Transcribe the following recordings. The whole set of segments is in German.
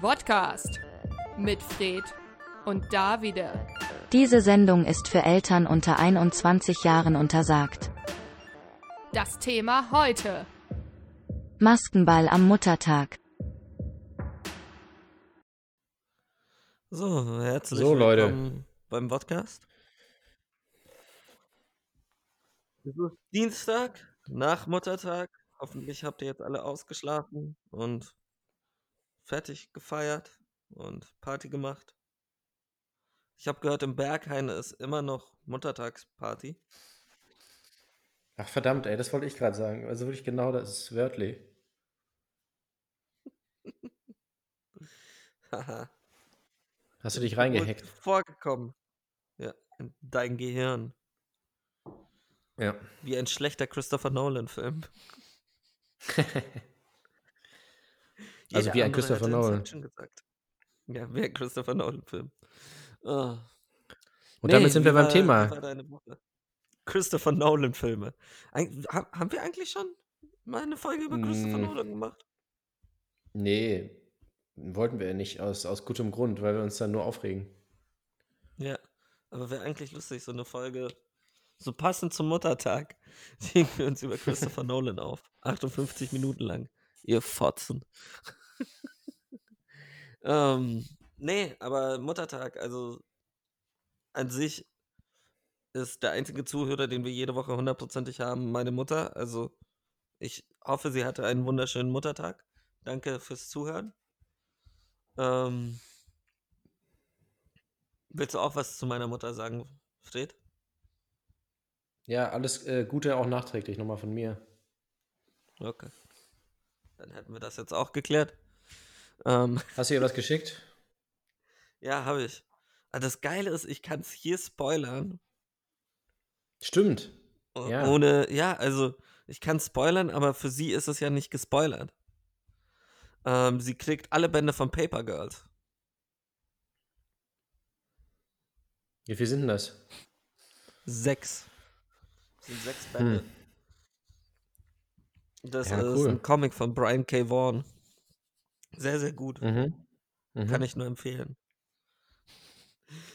Podcast mit Fred und Davide. Diese Sendung ist für Eltern unter 21 Jahren untersagt. Das Thema heute. Maskenball am Muttertag. So, herzlich So, Leute. willkommen beim Podcast. Es ist Dienstag nach Muttertag. Hoffentlich habt ihr jetzt alle ausgeschlafen und fertig gefeiert und Party gemacht. Ich habe gehört, im Berghain ist immer noch Muttertagsparty. Ach verdammt, ey, das wollte ich gerade sagen. Also wirklich genau, das ist wörtlich. Haha. Hast du dich reingehackt? Vorgekommen. Ja, in dein Gehirn. Ja. Wie ein schlechter Christopher Nolan-Film. Also wie ein Christopher hätte Nolan. Ja, wie ein Christopher Nolan-Film. Oh. Und damit sind wir wie beim war- Thema. War? Christopher Nolan-Filme. Haben wir eigentlich schon mal eine Folge über Christopher Mm. Nolan gemacht? Nee, wollten wir nicht, aus, aus gutem Grund, weil wir uns dann nur aufregen. Ja. Aber wäre eigentlich lustig, so eine Folge, so passend zum Muttertag, legen wir uns über Christopher Nolan auf. 58 Minuten lang. Ihr Fotzen. ähm, nee, aber Muttertag, also an sich ist der einzige Zuhörer, den wir jede Woche hundertprozentig haben, meine Mutter. Also ich hoffe, sie hatte einen wunderschönen Muttertag. Danke fürs Zuhören. Ähm, willst du auch was zu meiner Mutter sagen, Fred? Ja, alles äh, Gute auch nachträglich nochmal von mir. Okay. Dann hätten wir das jetzt auch geklärt. Ähm, Hast du ihr was geschickt? ja, habe ich. Aber das Geile ist, ich kann es hier spoilern. Stimmt. Ja. Ohne, ja, also ich kann spoilern, aber für sie ist es ja nicht gespoilert. Ähm, sie kriegt alle Bände von Paper Girls. Wie viel sind denn das? Sechs. Das sind sechs Bände. Hm. Das Ja, ist cool. ein Comic von Brian K. Vaughan. Sehr, sehr gut. Mhm. Mhm. Kann ich nur empfehlen.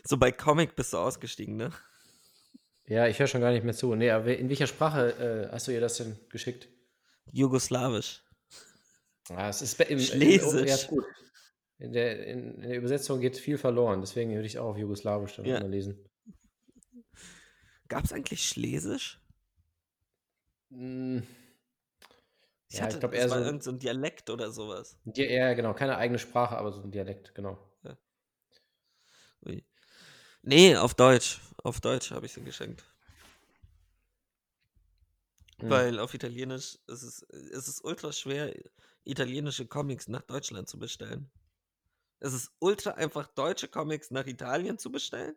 So bei Comic bist du ausgestiegen, ne? Ja, ich höre schon gar nicht mehr zu. Nee, aber in welcher Sprache äh, hast du ihr das denn geschickt? Jugoslawisch. Ah, es ist im, Schlesisch. In, ja, ist gut. In der, in, in der Übersetzung geht viel verloren, deswegen würde ich auch auf Jugoslawisch dann Ja. mal lesen. Gab es eigentlich Schlesisch? Mm, Ich Ja, hatte, ich glaub es eher so- irgend so ein Dialekt oder sowas. Die, ja, genau, keine eigene Sprache, aber so ein Dialekt, genau. Ui. Nee, auf Deutsch. Auf Deutsch habe ich sie geschenkt. Hm. Weil auf Italienisch ist es, es ist ultra schwer, italienische Comics nach Deutschland zu bestellen. Es ist ultra einfach, deutsche Comics nach Italien zu bestellen.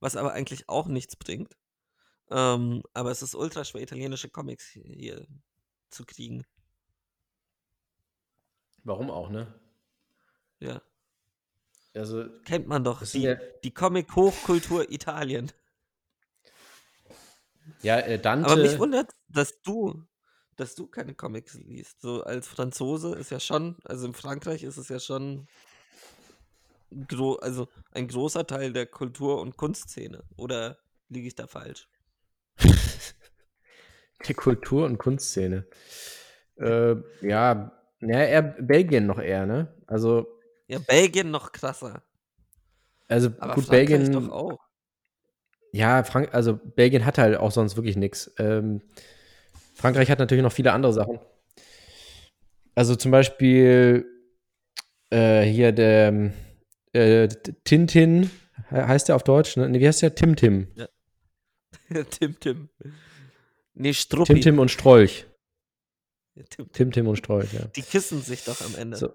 Was aber eigentlich auch nichts bringt. Ähm, aber es ist ultra schwer, italienische Comics hier zu kriegen. Warum auch, ne? Ja. Also, Kennt man doch. Die, ja- die Comic-Hochkultur Italien. ja, äh, Dante. Aber mich wundert, dass du, dass du keine Comics liest. So als Franzose ist ja schon, also in Frankreich ist es ja schon gro also ein großer Teil der Kultur- und Kunstszene. Oder liege ich da falsch? Die Kultur- und Kunstszene. Äh, ja, ja, eher Belgien noch eher, ne? Also, Ja, Belgien noch krasser. also Aber gut, Frankreich Belgien. doch auch. Ja, Frank also Belgien hat halt auch sonst wirklich nichts. Ähm, Frankreich hat natürlich noch viele andere Sachen. Also zum Beispiel äh, hier der äh, Tintin, he- heißt der auf Deutsch? Ne? Nee, wie heißt der? Tim Tim. Tim Tim. Nee, Struppi. Tim Tim und Strolch. Ja, Tim. Tim Tim und Strolch, ja. Die kissen sich doch am Ende. So.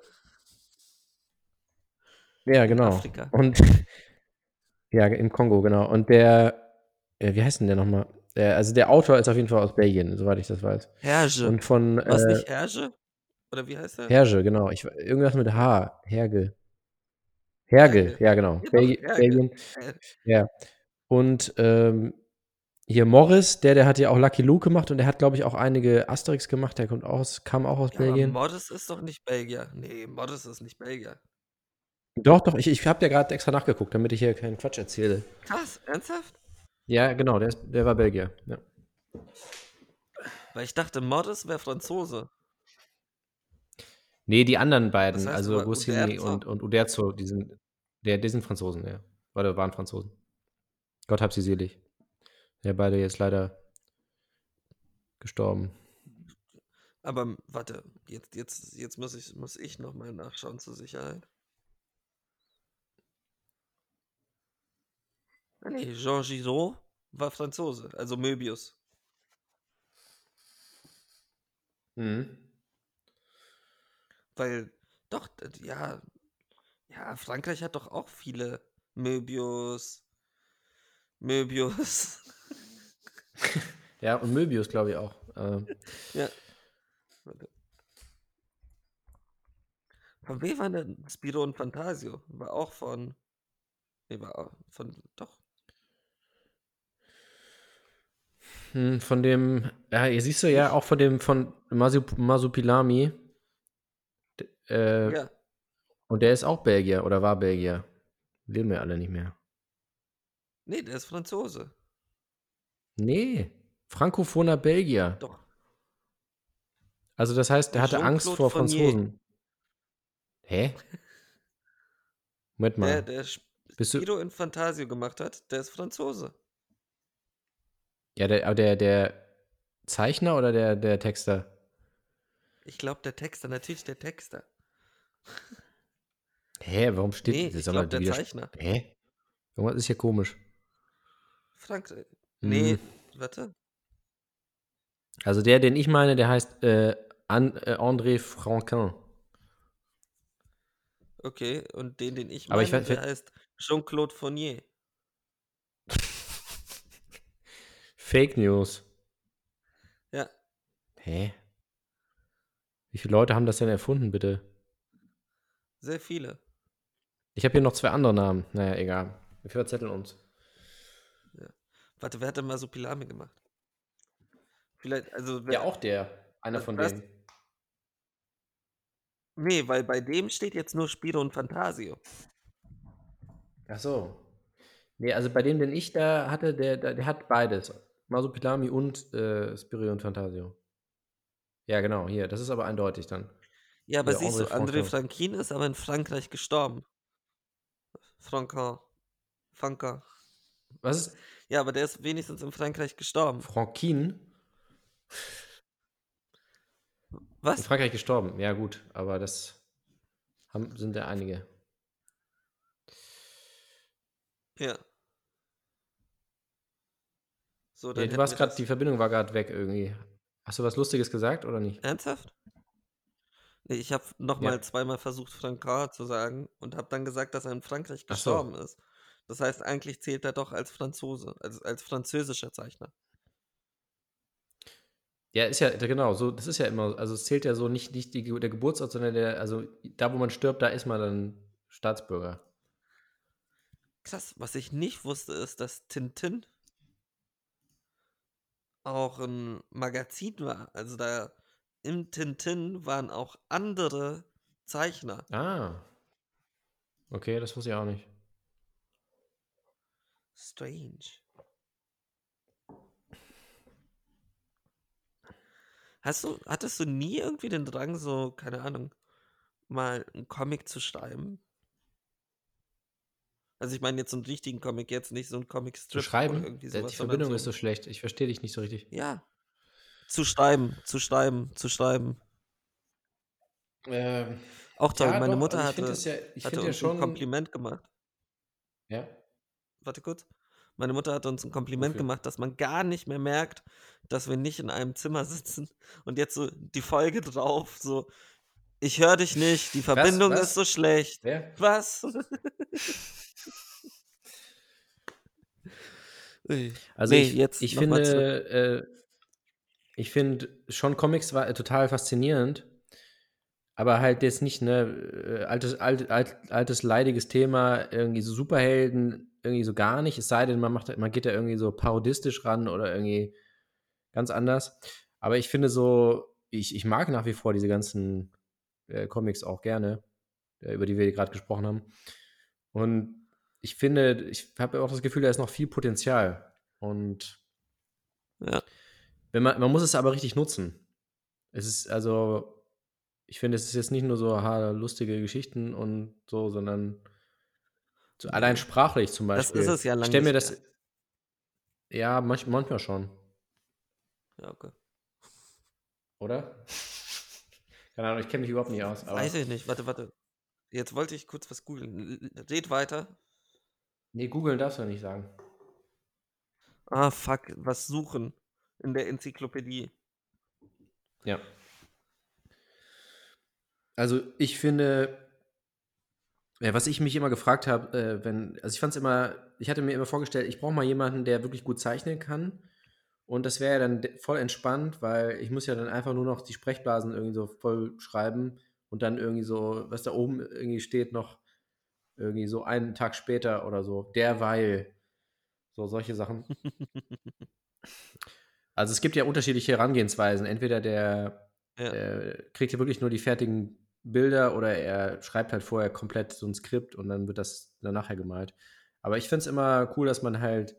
Ja, genau. Afrika. Und ja, im Kongo, genau. Und der, äh, wie heißt denn der nochmal? Der, also der Autor ist auf jeden Fall aus Belgien, soweit ich das weiß. Herge. Und von Was äh, nicht Herge? Oder wie heißt der? Herge, genau. Ich, irgendwas mit H. Herge. Herge, Herge. ja, genau. Ja, Herge. Belgien. Äh, Ja. Und ähm, hier Morris, der, der hat ja auch Lucky Luke gemacht und der hat, glaube ich, auch einige Asterix gemacht. Der kommt aus, kam auch aus Ja, Belgien. Morris ist doch nicht Belgier. Nee, Morris ist nicht Belgier. Doch, doch, ich, ich habe ja gerade extra nachgeguckt, damit ich hier keinen Quatsch erzähle. Krass, ernsthaft? Ja, genau, der, ist, der war Belgier. Ja. Weil ich dachte, Morris wäre Franzose. Nee, die anderen beiden, Das heißt also Uderzo. und, und Uderzo, die sind, der, die sind Franzosen, ja. Oder waren Franzosen. Gott hab sie selig. Ja, beide jetzt leider gestorben. Aber warte, jetzt, jetzt, jetzt muss ich, muss ich nochmal nachschauen zur Sicherheit. Nee, Jean Giraud war Franzose, also Möbius. Mhm. Weil, doch, ja, ja, Frankreich hat doch auch viele Möbius, Möbius. Ja, und Möbius, glaube ich, auch. Ähm, ja. Von wem war denn Spiro und Fantasio? War auch von, nee, war auch von, doch, hm, von dem, ja, hier siehst du ja auch von dem, von Masup Masupilami. D- Äh, ja, Und der ist auch Belgier oder war Belgier. Leben wir alle nicht mehr. nee, der ist Franzose. Nee, frankophoner Belgier. Doch, Also das heißt, der hatte Angst vor. Franzosen. Hä? Moment der, mal. der Sp- Bist Spiro in Fantasio gemacht hat, der ist Franzose. ja, der, aber der, der Zeichner oder der, der Texter? Ich glaube, der Texter, natürlich der Texter. Hä, warum steht Nee, das? ich glaube, der Zeichner. Hä? Irgendwas ist hier komisch. Frank, äh, nee, Hm. warte. Also der, den ich meine, der heißt äh, äh, André Franquin. Okay, und den, den ich meine, ich weiß- der heißt Jean-Claude Fournier. Fake News. Ja, Hä? Wie viele Leute haben das denn erfunden, bitte? sehr viele. Ich habe hier noch zwei andere Namen. Naja, egal. Wir verzetteln uns. Warte, wer hat denn mal so Pilame gemacht? Vielleicht, also, wer, Ja, auch der. Einer von denen. Nee, weil bei dem steht jetzt nur Spiro und Fantasio. Ach so. Nee, also bei dem, den ich da hatte, der, der, der hat beides. Masupilami und äh, Spirio und Fantasio. Ja, genau, hier. Das ist aber eindeutig dann. Ja, aber siehst du, André. Franquin ist aber in Frankreich gestorben. Franquin. Franca. Was ist Ja, aber der ist wenigstens in Frankreich gestorben. Franquin? In Was? Frankreich gestorben. Ja, gut, aber das haben, sind ja einige. Ja. So, Ja, du warst gerade, die Verbindung war gerade weg irgendwie. Hast du was Lustiges gesagt oder nicht? Ernsthaft? Nee, ich habe nochmal zweimal versucht, Francard zu sagen und habe dann gesagt, dass er in Frankreich Ach so. gestorben ist. Das heißt, eigentlich zählt er doch als Franzose, als, als französischer Zeichner. Ja, ist ja, genau, so, das ist ja immer, also es zählt ja so nicht, nicht die, der Geburtsort, sondern der, also da, wo man stirbt, da ist man dann Staatsbürger. Krass, was ich nicht wusste, ist, dass Tintin auch ein Magazin war. Also da im Tintin waren auch andere Zeichner. Ah. Okay, das wusste ich auch nicht. Strange. Hast du, hattest du nie irgendwie den Drang, so, keine Ahnung, mal einen Comic zu schreiben? Also ich meine jetzt so einen richtigen Comic, jetzt nicht so einen Comic-Strip Zu schreiben? irgendwie sowas. die Verbindung ist so schlecht. Ich verstehe dich nicht so richtig. Ja. Zu schreiben, zu schreiben, zu schreiben. Ähm, Auch toll. Meine doch, Mutter also hatte, ja, hatte ja schon. ein Kompliment gemacht. Ja. Warte kurz. Meine Mutter hat uns ein Kompliment Wofür? gemacht, dass man gar nicht mehr merkt, dass wir nicht in einem Zimmer sitzen. Und jetzt so die Folge drauf, so, ich höre dich nicht, die Verbindung was? ist so schlecht. Wer? Was? Also Nee, ich, jetzt ich finde, äh, ich finde schon Comics war äh, total faszinierend, aber halt jetzt nicht ne äh, altes alt, alt, altes leidiges Thema irgendwie so Superhelden irgendwie so gar nicht. Es sei denn, man macht man geht da irgendwie so parodistisch ran oder irgendwie ganz anders. Aber ich finde so, ich, ich mag nach wie vor diese ganzen äh, Comics auch gerne. äh, über die wir gerade gesprochen haben. Und ich finde, ich habe auch das Gefühl, da ist noch viel Potenzial. Und Ja. wenn man, man muss es aber richtig nutzen. Es ist also, ich finde, es ist jetzt nicht nur so ha, lustige Geschichten und so, sondern so allein sprachlich zum Das Beispiel. ist es ja Ich lang stell mir das, mehr. ja, manch, manchmal schon, Ja, okay. oder? Keine Ahnung, ich kenne mich überhaupt nicht aus. Weiß ich nicht. Warte, warte. Jetzt wollte ich kurz was googeln. Red weiter. nee, googeln darfst du nicht sagen. Ah, fuck. Was suchen in der Enzyklopädie. Ja. Also ich finde, ja, was ich mich immer gefragt habe, äh, wenn, also ich fand es immer, ich hatte mir immer vorgestellt, ich brauche mal jemanden, der wirklich gut zeichnen kann. Und das wäre ja dann voll entspannt, weil ich muss ja dann einfach nur noch die Sprechblasen irgendwie so voll schreiben und dann irgendwie so, was da oben irgendwie steht, noch irgendwie so einen Tag später oder so, derweil. So solche Sachen. Also es gibt ja unterschiedliche Herangehensweisen. Entweder der Ja. äh, kriegt ja wirklich nur die fertigen Bilder oder er schreibt halt vorher komplett so ein Skript und dann wird das dann nachher gemalt. Aber ich finde es immer cool, dass man halt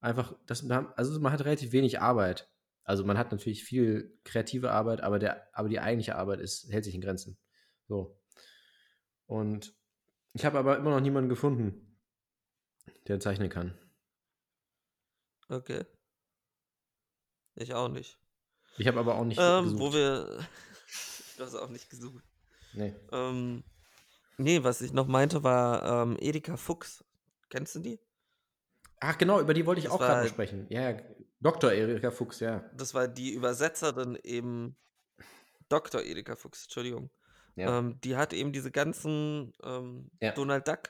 einfach, dass man, also man hat relativ wenig Arbeit. Also man hat natürlich viel kreative Arbeit, aber, der, aber die eigentliche Arbeit ist, hält sich in Grenzen. So. Und ich habe aber immer noch niemanden gefunden, der zeichnen kann. Okay. Ich auch nicht. Ich habe aber auch nicht Ähm, gesucht. wo wir. du hast auch nicht gesucht. nee. Ähm, nee, was ich noch meinte, war ähm, Erika Fuchs. Kennst du die? Ach genau, über die wollte ich Das auch gerade besprechen. Ja, ja, Dr. Erika Fuchs, ja. Das war die Übersetzerin eben. Dr. Erika Fuchs, Entschuldigung. Ja. Ähm, die hat eben diese ganzen ähm, Ja. Donald Duck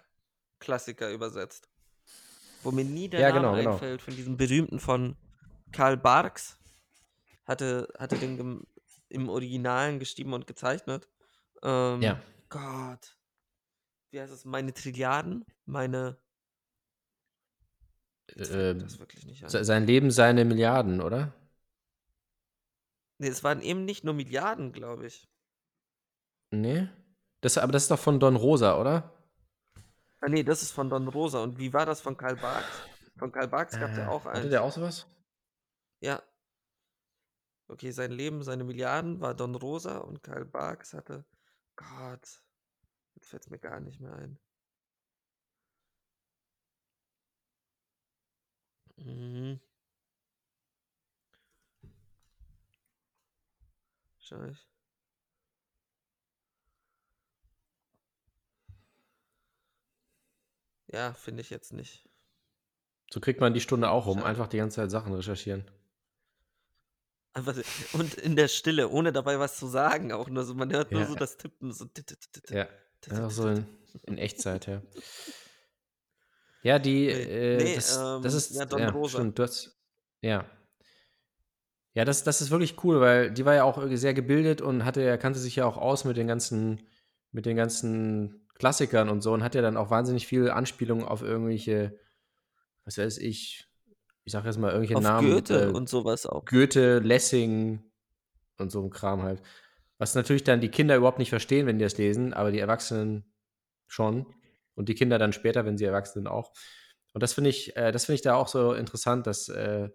Klassiker übersetzt. Wo mir nie der Ja, Name genau, genau. einfällt von diesem berühmten von Karl Barks. Hatte, hatte den im Originalen geschrieben und gezeichnet. Ähm, Ja. Gott. Wie heißt es? Meine Trilliarden? Meine. Das. Se- Sein Leben, seine Milliarden, oder? Nee, es waren eben nicht nur Milliarden, glaube ich. Nee. Das, aber das ist doch von Don Rosa, oder? Ah, nee, das ist von Don Rosa. Und wie war das von Karl Barks? Von Karl Barks gab es ja Äh, auch Hatte eins. der auch sowas? Ja. Okay, sein Leben, seine Milliarden war Don Rosa und Karl Barks hatte. Gott. Jetzt fällt es mir gar nicht mehr ein. Mhm. Scheiße. Ja, finde ich jetzt nicht. So kriegt man die Stunde auch rum. Schade. Einfach die ganze Zeit Sachen recherchieren. So- und in der Stille, ohne dabei was zu sagen, auch nur so, man hört nur Ja. so das Tippen, so. tit, tit, tit, tit, Ja. tit, tit, so tit. in, in Echtzeit, ja. Ja, die, Nee, äh, nee, das, ähm, ist, ja, Don ja, Rosa. stimmt, du hast, ja. Ja, das, das ist wirklich cool, weil die war ja auch irgendwie sehr gebildet und hatte, ja- kannte sich ja auch aus mit den ganzen, mit den ganzen Klassikern und so und hat ja dann auch wahnsinnig viel Anspielungen auf irgendwelche, was weiß ich, ich sag jetzt mal irgendwelche Auf Namen. Goethe äh, und sowas auch. Goethe, Lessing und so ein Kram halt. Was natürlich dann die Kinder überhaupt nicht verstehen, wenn die das lesen, aber die Erwachsenen schon. Und die Kinder dann später, wenn sie erwachsen sind, auch. Und das finde ich, äh, das finde ich da auch so interessant, dass, äh,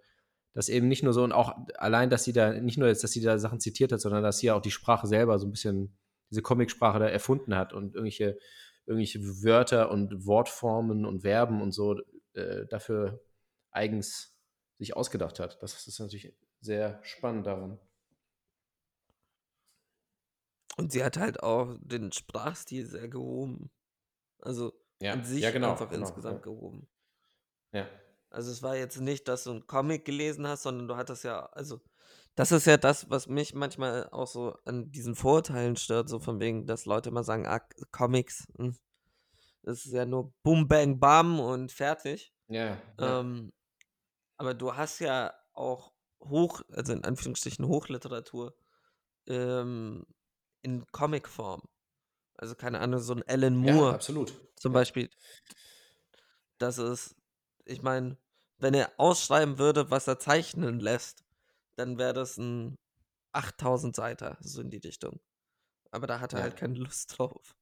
dass eben nicht nur so und auch allein, dass sie da, nicht nur jetzt, dass sie da Sachen zitiert hat, sondern dass sie ja auch die Sprache selber so ein bisschen, diese Comicsprache da erfunden hat und irgendwelche, irgendwelche Wörter und Wortformen und Verben und so äh, dafür eigens sich ausgedacht hat. Das ist natürlich sehr spannend daran. Und sie hat halt auch den Sprachstil sehr gehoben. Also an sich ja, genau, einfach genau, insgesamt gehoben. Ja. Also es war jetzt nicht, dass du einen Comic gelesen hast, sondern du hattest ja, also das ist ja das, was mich manchmal auch so an diesen Vorurteilen stört, so von wegen, dass Leute immer sagen, ah, Comics, hm, das ist ja nur Boom, Bang, Bam und fertig. Ja, ja. Ähm, aber du hast ja auch Hoch, also in Anführungsstrichen Hochliteratur ähm, in Comicform. Also keine Ahnung, so ein Alan ja, Moore absolut. zum Ja. Beispiel. Das ist, ich meine, wenn er ausschreiben würde, was er zeichnen lässt, dann wäre das ein 8000 Seiter, so in die Richtung. Aber da hat er Ja. halt keine Lust drauf.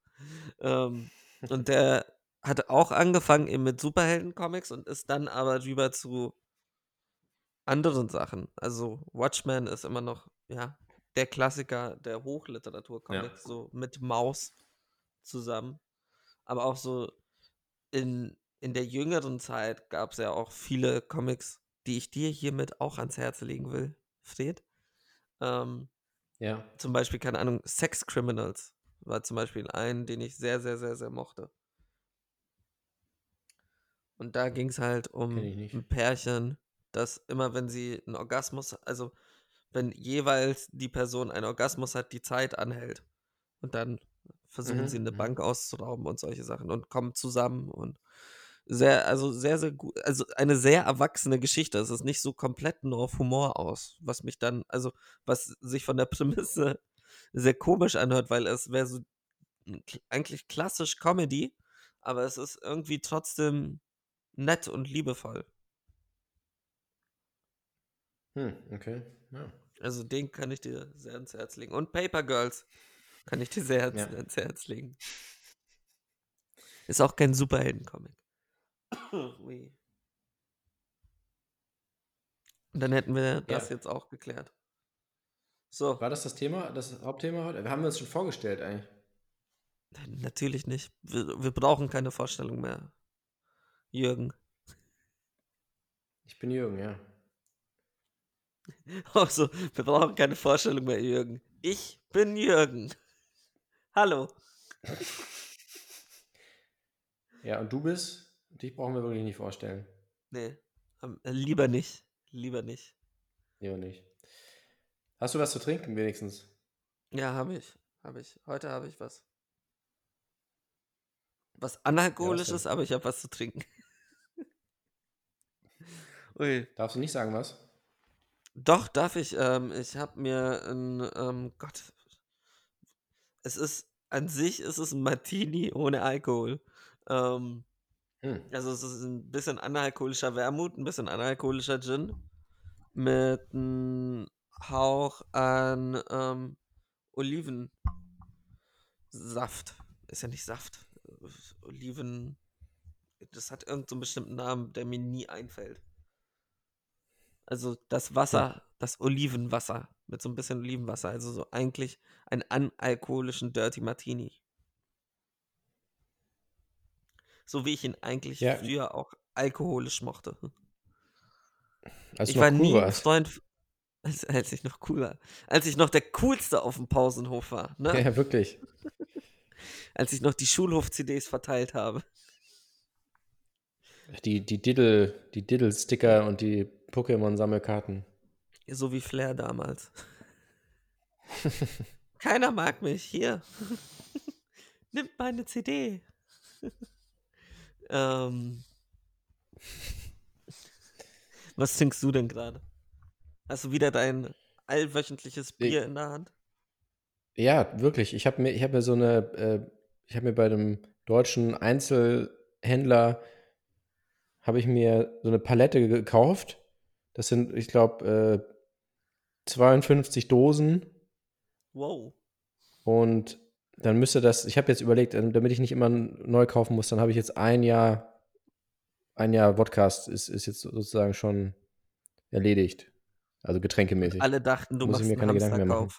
Ähm, und der hat auch angefangen eben mit Superhelden-Comics und ist dann aber rüber zu anderen Sachen. Also Watchmen ist immer noch, ja, der Klassiker der Hochliteratur-Comics, so mit Maus zusammen. Aber auch so in, in der jüngeren Zeit gab es ja auch viele Comics, die ich dir hiermit auch ans Herz legen will, Fred. Ähm, Ja. zum Beispiel, keine Ahnung, Sex Criminals war zum Beispiel ein, den ich sehr, sehr, sehr, sehr mochte. Und da ging es halt um ein Pärchen, das immer, wenn sie einen Orgasmus, also wenn jeweils die Person einen Orgasmus hat, die Zeit anhält. Und dann versuchen Mhm, sie eine mhm. Bank auszurauben und solche Sachen und kommen zusammen und sehr, also sehr, sehr gut, also eine sehr erwachsene Geschichte. Es ist nicht so komplett nur auf Humor aus, was mich dann, also was sich von der Prämisse sehr komisch anhört, weil es wäre so eigentlich klassisch Comedy, aber es ist irgendwie trotzdem nett und liebevoll. Hm, okay. Ja. Also den kann ich dir sehr ans Herz legen. Und Paper Girls kann ich dir sehr ans, Ja. ans Herz legen. Ist auch kein Superhelden-Comic. Ui. Und dann hätten wir das Ja. jetzt auch geklärt. So, War das das Thema, das Hauptthema heute? Wir haben uns schon vorgestellt eigentlich. natürlich nicht. Wir, wir brauchen keine Vorstellung mehr. Jürgen. Ich bin Jürgen, ja. Also, wir brauchen keine Vorstellung mehr, Jürgen. Ich bin Jürgen. Hallo. Ja, und du bist? Dich brauchen wir wirklich nicht vorstellen. Nee, am- äh, lieber nicht. Lieber nicht. Lieber nicht. Hast du was zu trinken wenigstens? Ja, habe ich. Habe ich. Heute habe ich was. Was analkoholisches, denn? aber ich habe was zu trinken. Ui. Darfst du nicht sagen was? Doch, darf ich. Ähm, ich habe mir ein, ähm, Gott. Es ist, an sich ist es ein Martini ohne Alkohol. Ähm, Hm. also es ist ein bisschen analkoholischer Wermut, ein bisschen analkoholischer Gin. Mit einem Hauch an ähm, Olivensaft. Ist ja nicht Saft. Oliven. Das hat irgendeinen so einen bestimmten Namen, der mir nie einfällt. Also das Wasser, das Olivenwasser mit so ein bisschen Olivenwasser. Also so eigentlich einen analkoholischen Dirty Martini. So wie ich ihn eigentlich Ja. früher auch alkoholisch mochte. Als ich war noch cool nie warst. Freund, als, als ich noch cool war. Als ich noch der coolste auf dem Pausenhof war. Ne? Ja, wirklich. Als ich noch die Schulhof-CDs verteilt habe. Die, die Diddle, die Diddle-Sticker und die Pokémon-Sammelkarten. So wie Flair damals. Keiner mag mich. Hier. Nimmt meine CD. ähm. Was trinkst du denn gerade? Hast du wieder dein allwöchentliches Bier in der Hand? Ja, wirklich. Ich habe mir, ich habe mir so eine, äh, ich habe mir bei einem deutschen Einzelhändler habe ich mir so eine Palette gekauft. Das sind, ich glaube, äh, 52 Dosen Wow. und dann müsste das, ich habe jetzt überlegt, ähm, damit ich nicht immer neu kaufen muss, dann habe ich jetzt ein Jahr, ein Jahr Podcast ist, ist jetzt sozusagen schon erledigt. Also getränkemäßig. Alle dachten, du Muss ich machst mir einen keine Gedanken mehr machen.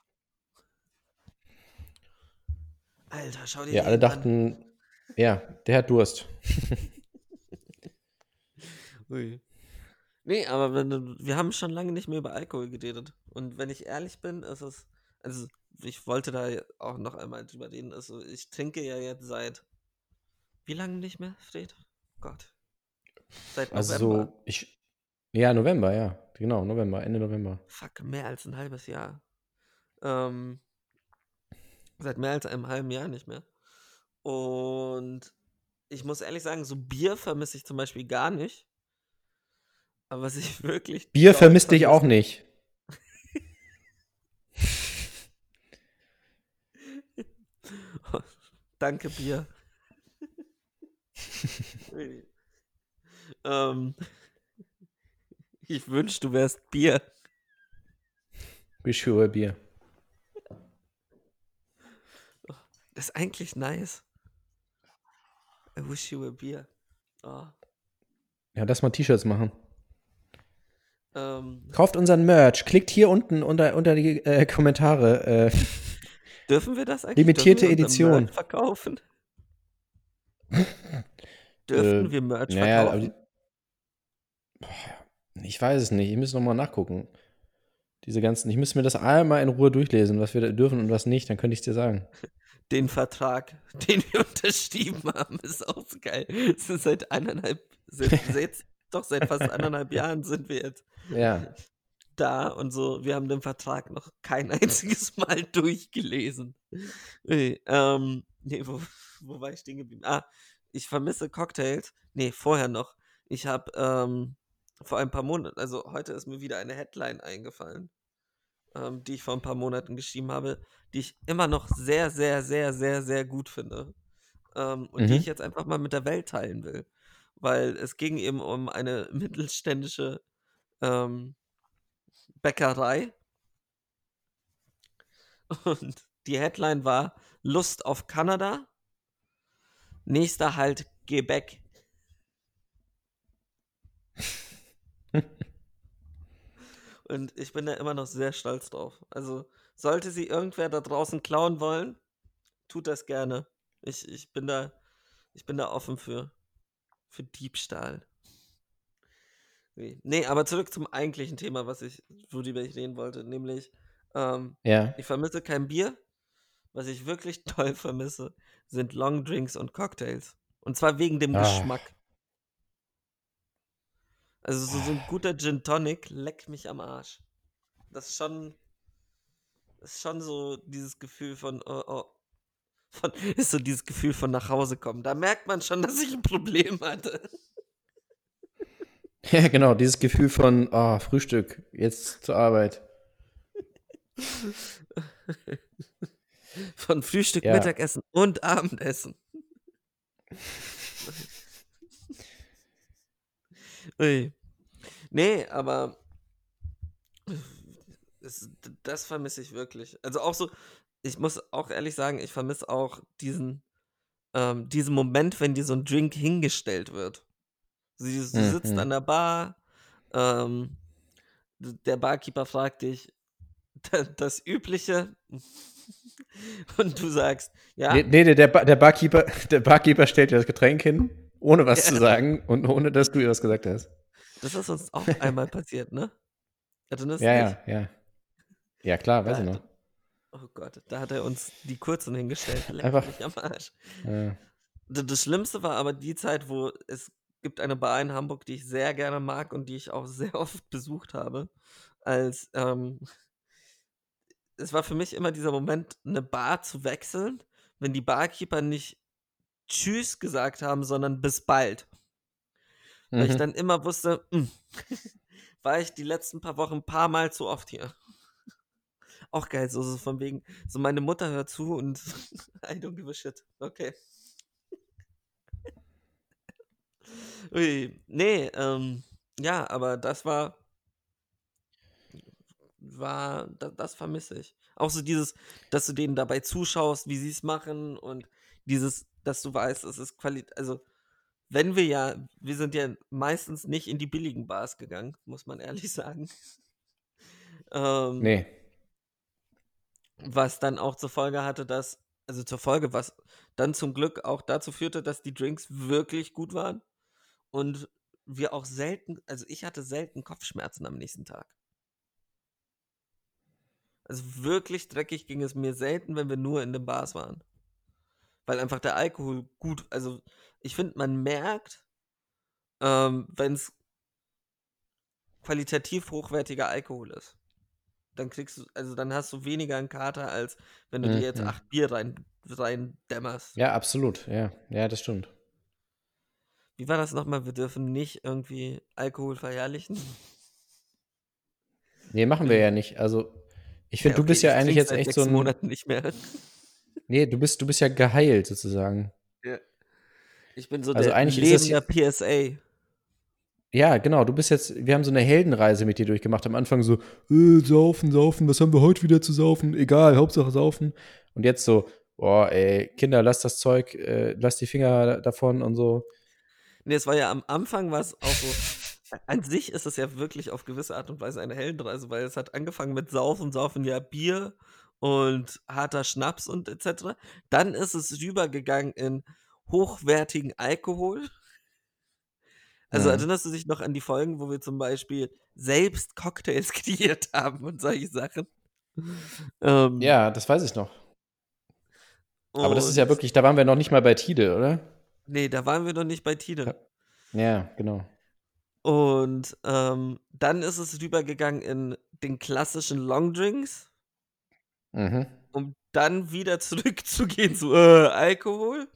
Alter, schau dir Ja, alle an. dachten, ja, der hat Durst. Ui. Nee, aber wenn wir haben schon lange nicht mehr über Alkohol geredet. Und wenn ich ehrlich bin, ist es. Also, ich wollte da auch noch einmal drüber reden. Also, ich trinke ja jetzt seit. Wie lange nicht mehr, Fred? Gott. Seit November. Also so, ich, ja, November, ja, genau, November, Ende November. Fuck, mehr als ein halbes Jahr. Ähm, seit mehr als einem halben Jahr nicht mehr. Und ich muss ehrlich sagen, so Bier vermisse ich zum Beispiel gar nicht. Aber was ich wirklich. Bier vermisst dich auch nicht. Danke, Bier. Ähm, ich wünsche, du wärst Bier. Wish you a Bier. Das ist eigentlich nice. I wish you a beer. Oh. Ja, lass mal T-Shirts machen. Ähm, Kauft unseren Merch. Klickt hier unten unter, unter die äh, Kommentare. Äh, dürfen wir das eigentlich? Limitierte dürfen Edition. Verkaufen? Dürften Äh, wir Merch naja, verkaufen? die, ich weiß es nicht. Ich muss noch mal nachgucken. Diese ganzen, ich müsste mir das einmal in Ruhe durchlesen, was wir dürfen und was nicht, dann könnte ich es dir sagen. Den Vertrag, den wir unterschrieben haben, ist auch so geil. Es ist seit eineinhalb, seit, doch seit fast eineinhalb Jahren sind wir jetzt Ja. da und so. Wir haben den Vertrag noch kein einziges Mal durchgelesen. Nee, ähm, nee wo, wo war ich stehen geblieben? Ah, ich vermisse Cocktails. Nee, vorher noch. Ich habe ähm, vor ein paar Monaten, also heute ist mir wieder eine Headline eingefallen, ähm, die ich vor ein paar Monaten geschrieben habe, die ich immer noch sehr, sehr, sehr, sehr, sehr gut finde. Ähm, und die Mhm. ich jetzt einfach mal mit der Welt teilen will. Weil es ging eben um eine mittelständische ähm, Bäckerei. Und die Headline war Lust auf Kanada. Nächster Halt Quebec. Und ich bin da immer noch sehr stolz drauf. Also, sollte sie irgendwer da draußen klauen wollen, tut das gerne. Ich, ich bin da, ich bin da offen für, für Diebstahl. Nee. aber zurück zum eigentlichen Thema, was ich, worüber ich reden wollte, nämlich, ähm, Ja. ich vermisse kein Bier. Was ich wirklich toll vermisse, sind Longdrinks und Cocktails. Und zwar wegen dem Ah. Geschmack. Also so, so ein guter Gin Tonic leckt mich am Arsch. Das ist schon, das ist schon so dieses Gefühl von, oh, oh, von, ist so dieses Gefühl von nach Hause kommen. Da merkt man schon, dass ich ein Problem hatte. Ja, genau, dieses Gefühl von, ah, Frühstück, jetzt zur Arbeit. Von Frühstück, Ja. Mittagessen und Abendessen. Ui. Nee, aber das vermisse ich wirklich. Also auch so, ich muss auch ehrlich sagen, ich vermisse auch diesen, ähm, diesen Moment, wenn dir so ein Drink hingestellt wird. Sie, du Mhm. sitzt an der Bar, ähm, der Barkeeper fragt dich da- das Übliche und du sagst, ja, Nee, nee der, Ba- der, Barkeeper, der Barkeeper stellt dir das Getränk hin, ohne was Ja. zu sagen und ohne, dass du ihr was gesagt hast. das ist uns auch einmal passiert, ne? Erinnerst Ja, ja, ja. Ja, klar, weiß Ja, ich noch. Oh Gott, da hat er uns die kurzen hingestellt. Leck Einfach- mich am Arsch. Ja. Das Schlimmste war aber die Zeit, wo es gibt eine Bar in Hamburg, die ich sehr gerne mag und die ich auch sehr oft besucht habe. Als ähm, es war für mich immer dieser Moment, eine Bar zu wechseln, wenn die Barkeeper nicht Tschüss gesagt haben, sondern bis bald. Weil ich Mhm. dann immer wusste, hm, war ich die letzten paar Wochen ein paar Mal zu oft hier. Auch geil, so, so von wegen, so meine Mutter hört zu und I don't give a shit. Okay. Ui, nee, ähm, ja, aber das war, war, das, das vermisse ich. Auch so dieses, dass du denen dabei zuschaust, wie sie es machen und dieses, dass du weißt, es ist Qualität, also wenn wir ja, wir sind ja meistens nicht in die billigen Bars gegangen, muss man ehrlich sagen. ähm, Nee. Was dann auch zur Folge hatte, dass, also zur Folge, was dann zum Glück auch dazu führte, dass die Drinks wirklich gut waren und wir auch selten, also ich hatte selten Kopfschmerzen am nächsten Tag. Also wirklich dreckig ging es mir selten, wenn wir nur in den Bars waren. Weil einfach der Alkohol gut, also ich finde, man merkt, ähm, wenn es qualitativ hochwertiger Alkohol ist. Dann kriegst du, also dann hast du weniger einen Kater, als wenn du dir jetzt Mhm. acht Bier rein, rein dämmerst. Ja, absolut. Ja, ja, das stimmt. Wie war das nochmal? Wir dürfen nicht irgendwie Alkohol verherrlichen. Nee, machen wir ja nicht. Also, ich finde, Ja, du bist okay, ja ich eigentlich jetzt echt so ein. Monaten nicht mehr. Nee, du bist, du bist ja geheilt sozusagen. Ich bin so Also der eigentlich ist das lebender PSA. Ja, genau, du bist jetzt, wir haben so eine Heldenreise mit dir durchgemacht. Am Anfang so, äh, saufen, saufen, was haben wir heute wieder zu saufen? Egal, Hauptsache saufen. Und jetzt so, boah, ey, Kinder, lasst das Zeug, äh, lasst die Finger davon und so. Nee, es war ja am Anfang was auch so. An sich ist es ja wirklich auf gewisse Art und Weise eine Heldenreise, weil es hat angefangen mit Saufen, Saufen ja Bier und harter Schnaps und etc. Dann ist es rübergegangen in hochwertigen Alkohol. Also Mhm. erinnerst du dich noch an die Folgen, wo wir zum Beispiel selbst Cocktails kreiert haben und solche Sachen? Ähm, Ja, das weiß ich noch. Aber das ist ja wirklich, da waren wir noch nicht mal bei Tide, oder? Nee, da waren wir noch nicht bei Tide. Ja, genau. Und ähm, dann ist es rübergegangen in den klassischen Longdrinks, Mhm. um dann wieder zurückzugehen zu äh, Alkohol.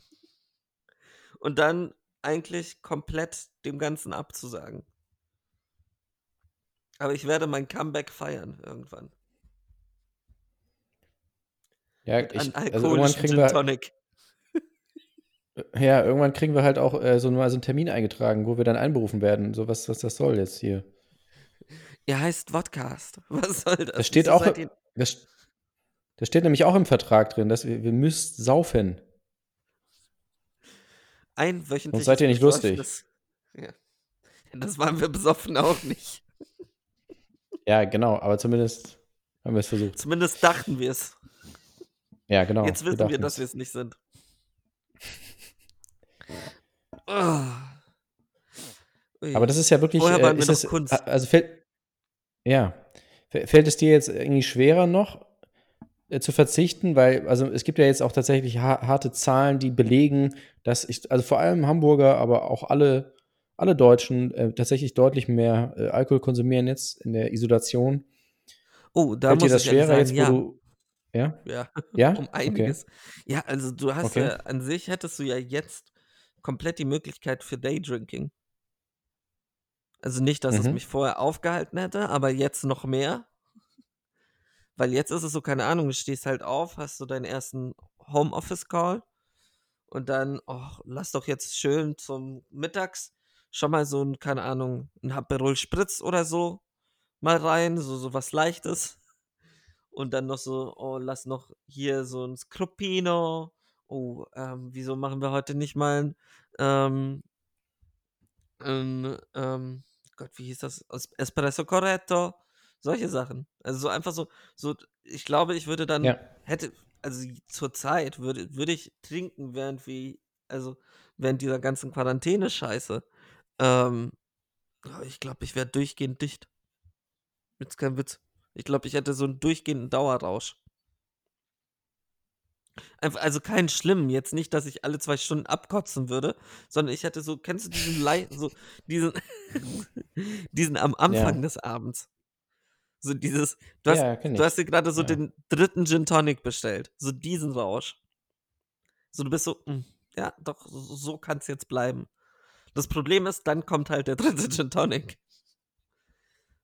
Und dann eigentlich komplett dem Ganzen abzusagen. Aber ich werde mein Comeback feiern irgendwann. Ja, Mit ich, also irgendwann kriegen wir, Tonic. ja, irgendwann kriegen wir halt auch äh, so mal so einen Termin eingetragen, wo wir dann einberufen werden. So was, was das soll jetzt hier. Er heißt Vodcast. Was soll das? Das steht auch, ihr- das, das steht nämlich auch im Vertrag drin, dass wir, wir müsst saufen. Ein wöchentliches seid ihr nicht lustig? Ja. Das waren wir besoffen auch nicht. Ja, genau, aber zumindest haben wir es versucht. Zumindest dachten wir es. Ja, genau. Jetzt wissen wir, dachten dass wir es nicht sind. Ui. Aber das ist ja wirklich. Vorher äh, waren wir ist noch es, Kunst. Also fällt, ja. Fällt es dir jetzt irgendwie schwerer noch äh, zu verzichten? Weil, also es gibt ja jetzt auch tatsächlich ha harte Zahlen, die belegen, dass ich, also vor allem Hamburger, aber auch alle, alle Deutschen äh, tatsächlich deutlich mehr äh, Alkohol konsumieren jetzt in der Isolation. Oh, da Fällt dir muss das ich schwerer sagen, jetzt, wo ja. du. Ja? Ja, Ja? um einiges. Ja, also du hast Okay. ja, an sich hättest du ja jetzt komplett die Möglichkeit für Daydrinking. Also nicht, dass es Mhm. mich vorher aufgehalten hätte, aber jetzt noch mehr. Weil jetzt ist es so, keine Ahnung, du stehst halt auf, hast du deinen ersten Homeoffice-Call und dann, oh, lass doch jetzt schön zum Mittags schon mal so ein, keine Ahnung, ein Aperol Spritz oder so mal rein, so, so was Leichtes. Und dann noch so, oh, lass noch hier so ein Scrupino. Oh, ähm, wieso machen wir heute nicht mal ein, ähm, ähm, Gott, wie hieß das? Es- Espresso Corretto. Solche Sachen. Also so einfach so, so, ich glaube, ich würde dann, Ja. hätte, also zur Zeit würde, würde ich trinken, während wie, also während dieser ganzen Quarantäne-Scheiße. Ähm, ich glaube, ich wäre durchgehend dicht. Jetzt kein Witz. Ich glaube, ich hätte so einen durchgehenden Dauerrausch. Einfach, also keinen schlimmen, jetzt nicht, dass ich alle zwei Stunden abkotzen würde, sondern ich hätte so, kennst du diesen Lei so diesen, diesen am Anfang Ja. des Abends. So dieses, du hast, Ja, du hast dir gerade so Ja. den dritten Gin Tonic bestellt. So diesen Rausch. So, du bist so, "Mm, ja, doch, so, kann es jetzt bleiben. Das Problem ist, dann kommt halt der dritte Gin Tonic.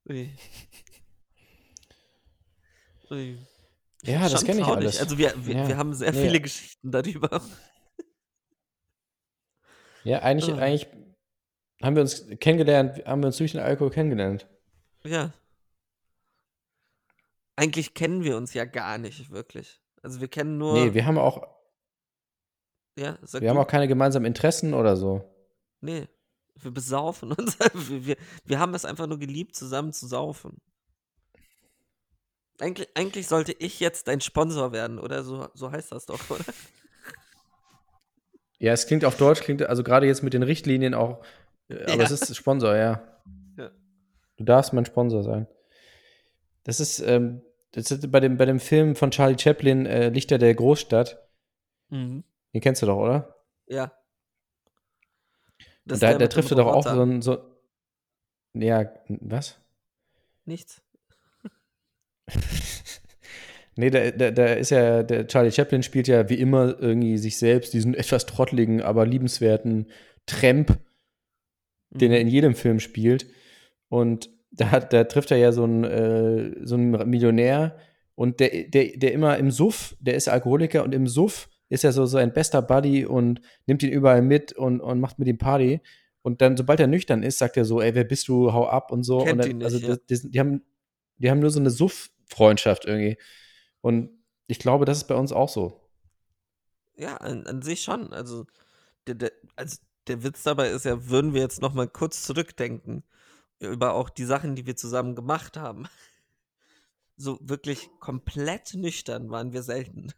Ui. Ui. Ja, das kenne ich alles. Also wir, wir, Ja. wir haben sehr viele Geschichten darüber. Ja, eigentlich, Ah. eigentlich haben wir uns kennengelernt, haben wir uns durch den Alkohol kennengelernt. Ja. Eigentlich kennen wir uns ja gar nicht wirklich. Also wir kennen nur. Nee, wir haben auch, ja, sag wir haben du. auch keine gemeinsamen Interessen oder so. Nee, wir besaufen uns. wir, wir, wir haben es einfach nur geliebt, zusammen zu saufen. Eigentlich, eigentlich sollte ich jetzt dein Sponsor werden, oder? So, so heißt das doch, oder? Ja, es klingt auf Deutsch, klingt also gerade jetzt mit den Richtlinien auch, äh, aber Ja. es ist Sponsor, ja. Ja. Du darfst mein Sponsor sein. Das ist, ähm, das ist bei, dem, bei dem Film von Charlie Chaplin, äh, Lichter der Großstadt. Mhm. Den kennst du doch, oder? Ja. Das Und da, der da trifft er doch auch so ein, so. Ja, was? Nichts. Nee, da, da, da ist ja, der Charlie Chaplin spielt ja wie immer irgendwie sich selbst, diesen etwas trottligen, aber liebenswerten Tramp, den er Mhm. in jedem Film spielt. Und da, hat, da trifft er ja so einen, äh, so einen Millionär und der, der, der immer im Suff, der ist Alkoholiker und im Suff ist er so, so ein bester Buddy und nimmt ihn überall mit und, und macht mit ihm Party. Und dann, sobald er nüchtern ist, sagt er so, ey, wer bist du, hau ab und so. Kennt und dann, nicht, also ja. das, das, die, haben, die haben nur so eine Suff-Freundschaft irgendwie. Und ich glaube, das ist bei uns auch so. Ja, an, an sich schon. Also der, der, also der Witz dabei ist ja, würden wir jetzt noch mal kurz zurückdenken über auch die Sachen, die wir zusammen gemacht haben. So wirklich komplett nüchtern waren wir selten.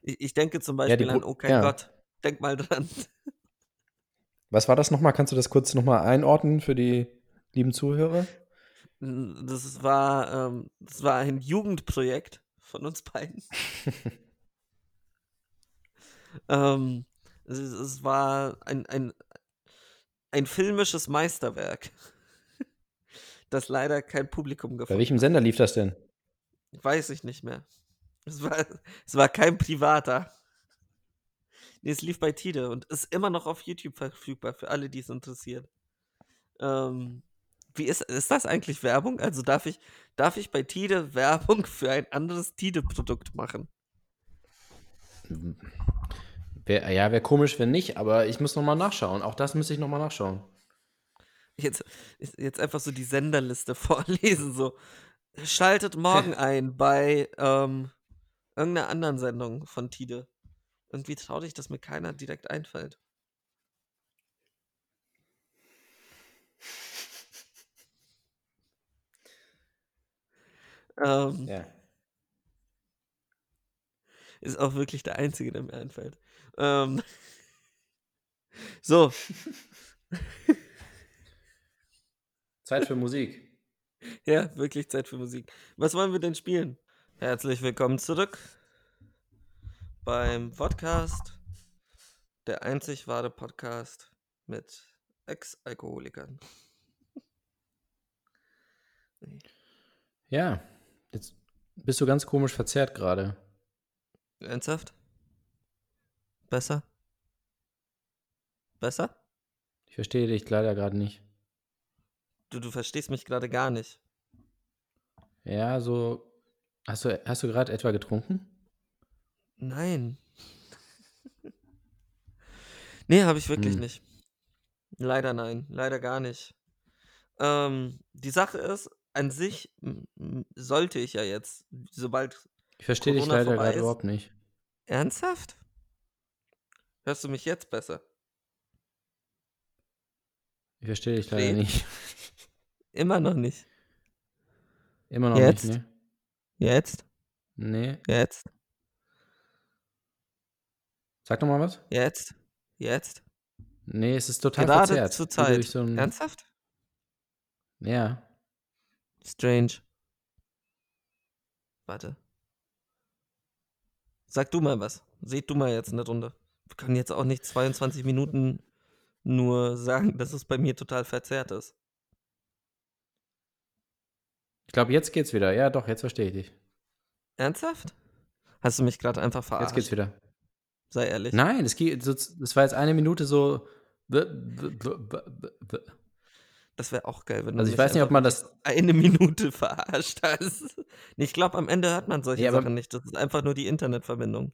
Ich, ich denke zum Ja, Beispiel an Gru Oh kein ja. Gott. Denk mal dran. Was war das nochmal? Kannst du das kurz nochmal einordnen für die lieben Zuhörer? Das war, ähm, das war ein Jugendprojekt von uns beiden. ähm, es, es war ein, ein, ein filmisches Meisterwerk, das leider kein Publikum Bei gefunden welchem hat. Sender lief das denn? Weiß ich nicht mehr. Es war, es war kein privater. Nee, es lief bei Tide und ist immer noch auf YouTube verfügbar für alle, die es interessiert. Ähm, wie ist, ist das eigentlich Werbung? Also darf ich, darf ich bei Tide Werbung für ein anderes Tide-Produkt machen? Wär, ja, wäre komisch, wenn nicht, aber ich muss nochmal nachschauen. Auch das müsste ich nochmal nachschauen. Jetzt, jetzt einfach so die Senderliste vorlesen, so. Schaltet morgen ein bei ähm, irgendeiner anderen Sendung von Tide. Irgendwie traurig, dass mir keiner direkt einfällt. Ähm, Ja. Ist auch wirklich der einzige, der mir einfällt. Ähm, so, Zeit für Musik. ja, wirklich Zeit für Musik. Was wollen wir denn spielen? Herzlich willkommen zurück beim Podcast, der einzig wahre Podcast mit Ex-Alkoholikern. Ja, jetzt bist du ganz komisch verzerrt gerade. Ernsthaft? Besser? Besser? Ich verstehe dich leider gerade nicht. Du, du verstehst mich gerade gar nicht. Ja, so. Hast du, hast du gerade etwa getrunken? Nein. nee, habe ich wirklich Hm. nicht. Leider nein, leider gar nicht. Ähm, die Sache ist, an sich sollte ich ja jetzt, sobald. Ich verstehe dich leider gerade überhaupt nicht. Ernsthaft? Hörst du mich jetzt besser? Ich verstehe dich leider nicht. Immer noch nicht. Immer noch Jetzt? nicht, ne? Jetzt? Nee. Jetzt? Sag doch mal was. Jetzt? Jetzt? Nee, es ist total Gerade verzerrt. zur Zeit. So ein, Ernsthaft? ja. Strange. Warte. Sag du mal was. Seht du mal jetzt eine Runde. Können jetzt auch nicht 22 Minuten nur sagen, dass es bei mir total verzerrt ist. Ich glaube, jetzt geht's wieder. Ja, doch, jetzt verstehe ich dich. Ernsthaft? Hast du mich gerade einfach verarscht? Jetzt geht's wieder. Sei ehrlich. Nein, es geht, das war jetzt eine Minute so. Das wäre auch geil, wenn du Also ich mich weiß nicht, ob man das- eine Minute verarscht hast. Ich glaube, am Ende hört man solche Ja, Sachen nicht. Das ist einfach nur die Internetverbindung.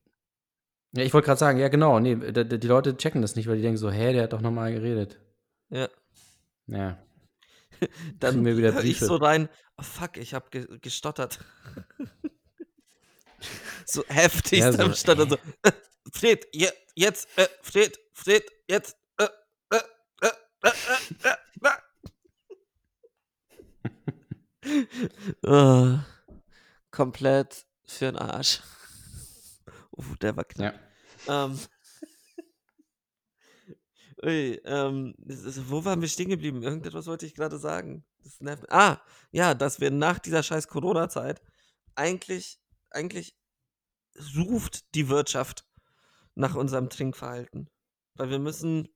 Ja, ich wollte gerade sagen, ja, genau. Nee, die Leute checken das nicht, weil die denken so, hä, der hat doch nochmal geredet. Ja. Ja. Dann wir wieder hör ich Briefe. so rein, oh fuck, ich habe ge gestottert. so heftig Ja, so, am Stottern. So, äh, Fred, je, jetzt, äh, Fred, Fred, jetzt, äh, äh, äh, äh, äh, äh, äh. oh, komplett für den Arsch. Oh, der war knapp. Ja. Ähm. Ui, ähm, wo waren wir stehen geblieben? Irgendetwas wollte ich gerade sagen. Ah, ja, dass wir nach dieser scheiß Corona-Zeit eigentlich, eigentlich ruft die Wirtschaft nach unserem Trinkverhalten. Weil wir müssen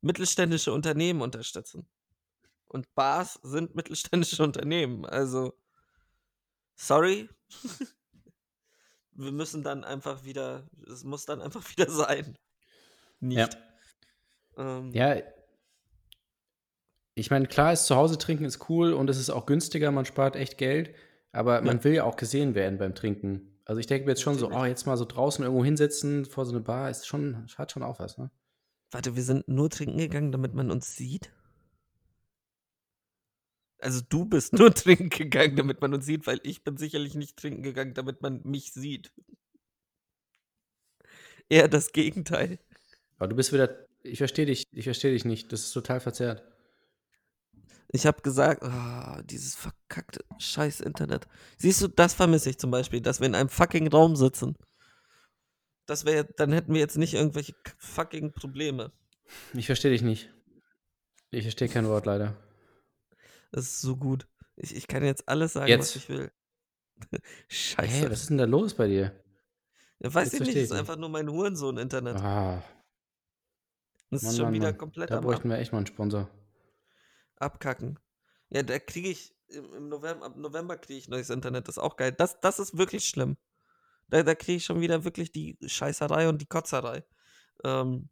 mittelständische Unternehmen unterstützen. Und Bars sind mittelständische Unternehmen. Also, sorry. Wir müssen dann einfach wieder, es muss dann einfach wieder sein. Nicht. Ja. Ähm, Ja, ich meine, klar ist zu Hause trinken ist cool und es ist auch günstiger, man spart echt Geld, aber man will ja auch gesehen werden beim Trinken. Also ich denke mir jetzt schon so, Natürlich. oh, jetzt mal so draußen irgendwo hinsetzen vor so eine Bar, ist schon, hat schon auch was, ne? Warte, wir sind nur trinken gegangen, damit man uns sieht? Also du bist nur trinken gegangen, damit man uns sieht, weil ich bin sicherlich nicht trinken gegangen, damit man mich sieht. eher das Gegenteil. Aber du bist wieder. Ich verstehe dich, ich verstehe dich nicht. Das ist total verzerrt. Ich habe gesagt, ah, dieses verkackte scheiß Internet. Siehst du, das vermisse ich zum Beispiel, dass wir in einem fucking Raum sitzen. Das wäre, dann hätten wir jetzt nicht irgendwelche fucking Probleme. Ich verstehe dich nicht. Ich verstehe kein Wort leider. Das ist so gut. Ich, ich kann jetzt alles sagen, Jetzt. was ich will. Scheiße. was ist denn da los bei dir? ja, weiß jetzt ich nicht, versteh ist einfach nur mein Hurensohn-Internet. Ah, Das ist Mann, schon Mann, wieder Mann. komplett da bräuchten wir echt mal einen Sponsor. Abkacken. Ja, da kriege ich im, im November, ab November kriege ich neues Internet. Das ist auch geil. Das, das ist wirklich schlimm. Da, da kriege ich schon wieder wirklich die Scheißerei und die Kotzerei. Ähm,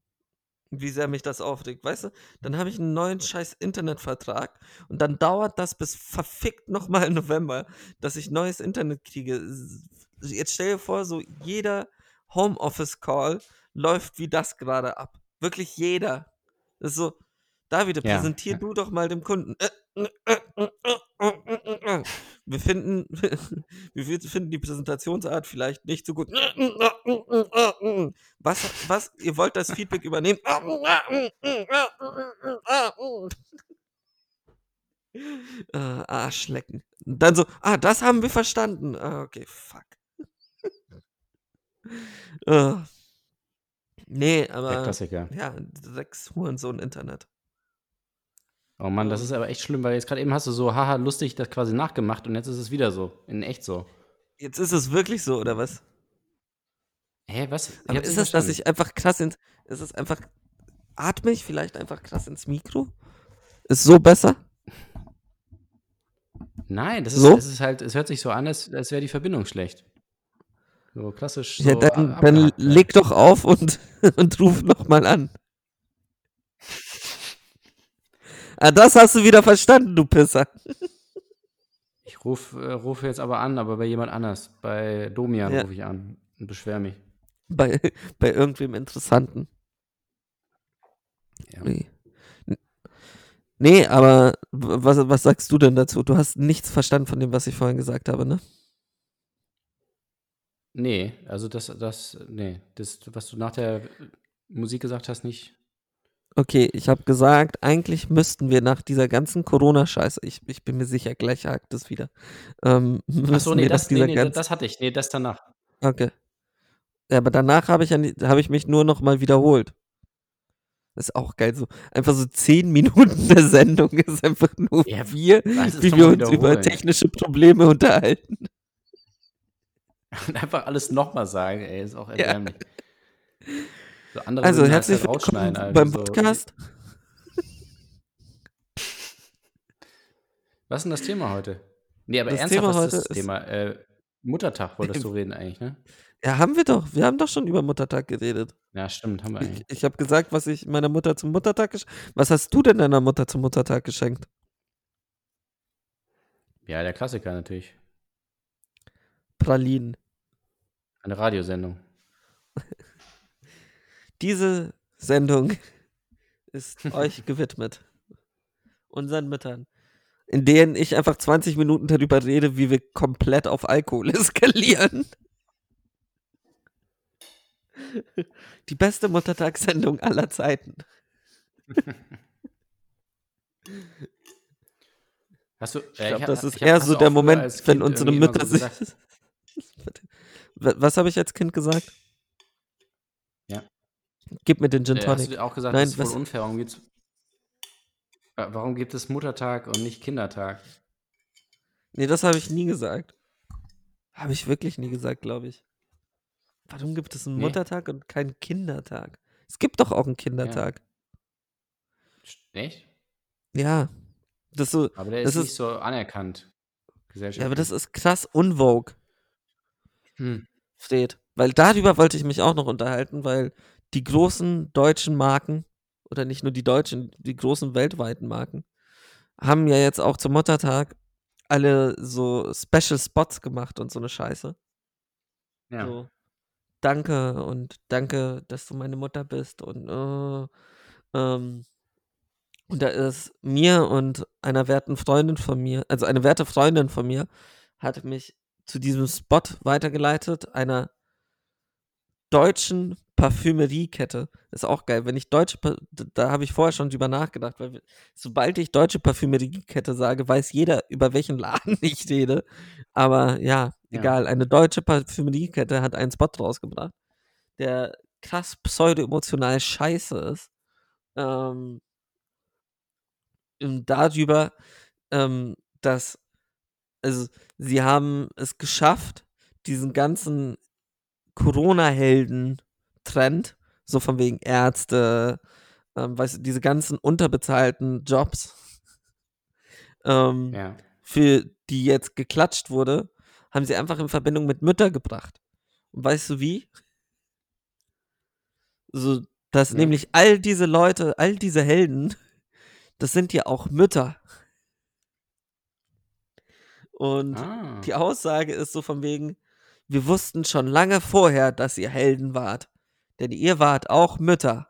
wie sehr mich das aufregt. Weißt du, dann habe ich einen neuen scheiß Internetvertrag und dann dauert das bis verfickt nochmal im November, dass ich neues Internet kriege. Jetzt stell dir vor, so jeder Homeoffice-Call läuft wie das gerade ab. Wirklich jeder. Das ist so, Davide, Ja, präsentier ja. du doch mal dem Kunden. Wir finden, wir finden die Präsentationsart vielleicht nicht so gut. Was, was, ihr wollt das Feedback übernehmen? Äh, Arschlecken. Und dann so, ah, das haben wir verstanden. Ah, okay, fuck. äh, nee, Der aber Klassiker. ja, sechs Hurensohn Internet. Oh Mann, das Ähm. ist aber echt schlimm, weil jetzt gerade eben hast du so, haha, lustig das quasi nachgemacht und jetzt ist es wieder so. In echt so. Jetzt ist es wirklich so, oder was? Hä, was? Ich Aber ist es, dass ich einfach krass ins. Ist es einfach. Atme ich vielleicht einfach krass ins Mikro? Ist so besser? Nein, das ist, So? es ist halt, es hört sich so an, als, als wäre die Verbindung schlecht. So klassisch. Ja, so dann, ab- dann ja. leg doch auf und, und ruf nochmal an. Ah, das hast du wieder verstanden, du Pisser. Ich rufe äh, rufe jetzt aber an, aber bei jemand anders. Bei Domian Ja. rufe ich an und beschwer mich. Bei, bei irgendwem Interessanten. Ja. Nee. Nee, aber was, was sagst du denn dazu? Du hast nichts verstanden von dem, was ich vorhin gesagt habe, ne? Nee, also das, das, nee, das, was du nach der Musik gesagt hast, nicht. Okay, ich habe gesagt, eigentlich müssten wir nach dieser ganzen Corona-Scheiße, ich, ich bin mir sicher, gleich hakt es wieder. Ähm, Achso, nee, das, nee, nee, ganzen, das hatte ich. Nee, das danach. Okay. Ja, aber danach habe ich, ja habe ich mich nur noch mal wiederholt. Das ist auch geil. So, einfach so zehn Minuten der Sendung ist einfach nur Ja, wir, wie wir uns über technische Probleme unterhalten. Und einfach alles nochmal sagen, ey, ist auch Ja. So andere Also halt herzlich da willkommen Alter, beim so. Podcast. Was ist denn das Thema heute? Nee, aber Das ernsthaft, Thema heute ist das Thema? Äh, Muttertag wolltest du reden eigentlich, ne? Ja, haben wir doch. Wir haben doch schon über Muttertag geredet. Ja, stimmt, haben wir Ich, eigentlich. ich habe gesagt, was ich meiner Mutter zum Muttertag geschenkt Was hast du denn deiner Mutter zum Muttertag geschenkt? Ja, der Klassiker natürlich. Pralinen. Eine Radiosendung. Diese Sendung ist euch gewidmet. Unseren Müttern. In denen ich einfach 20 Minuten darüber rede, wie wir komplett auf Alkohol eskalieren. Die beste Muttertagssendung aller Zeiten. Hast du, Ich äh, glaube, hab- das ist ich hab- eher so der Moment, wenn unsere Mütter so sich. Was habe ich als Kind gesagt? Ja. Gib mir den Gin Äh, hast Tonic. du auch gesagt, Nein, das ist voll unfair. Warum gibt's, Äh, warum gibt es Muttertag und nicht Kindertag? Nee, das habe ich nie gesagt. Habe ich wirklich nie gesagt, glaube ich. Warum gibt es einen Nee? Muttertag und keinen Kindertag? Es gibt doch auch einen Kindertag. Echt? Ja. Das ist so, Aber der Das ist ist- nicht so anerkannt. ja, aber das ist krass unvogue, Hm. Fred. Weil darüber wollte ich mich auch noch unterhalten, weil die großen deutschen Marken, oder nicht nur die deutschen, die großen weltweiten Marken, haben ja jetzt auch zum Muttertag alle so Special Spots gemacht und so eine Scheiße. Ja. So, danke und danke, dass du meine Mutter bist und äh, ähm, und da ist mir und einer werten Freundin von mir, also eine werte Freundin von mir, hat mich zu diesem Spot weitergeleitet, einer deutschen Parfümeriekette. Ist auch geil. Wenn ich deutsche, da habe ich vorher schon drüber nachgedacht, weil sobald ich deutsche Parfümeriekette sage, weiß jeder, über welchen Laden ich rede. Aber ja, Ja. egal. Eine deutsche Parfümeriekette hat einen Spot rausgebracht, der krass pseudo-emotional scheiße ist. Ähm, darüber, ähm, dass, also sie haben es geschafft, diesen ganzen Corona-Helden-Trend, so von wegen Ärzte, ähm, weißt du, diese ganzen unterbezahlten Jobs, ähm, Ja. für die jetzt geklatscht wurde, haben sie einfach in Verbindung mit Mütter gebracht. Und weißt du wie? So, dass Nee. nämlich all diese Leute, all diese Helden, das sind ja auch Mütter. Und Ah. die Aussage ist so von wegen, wir wussten schon lange vorher, dass ihr Helden wart. Denn ihr wart auch Mütter.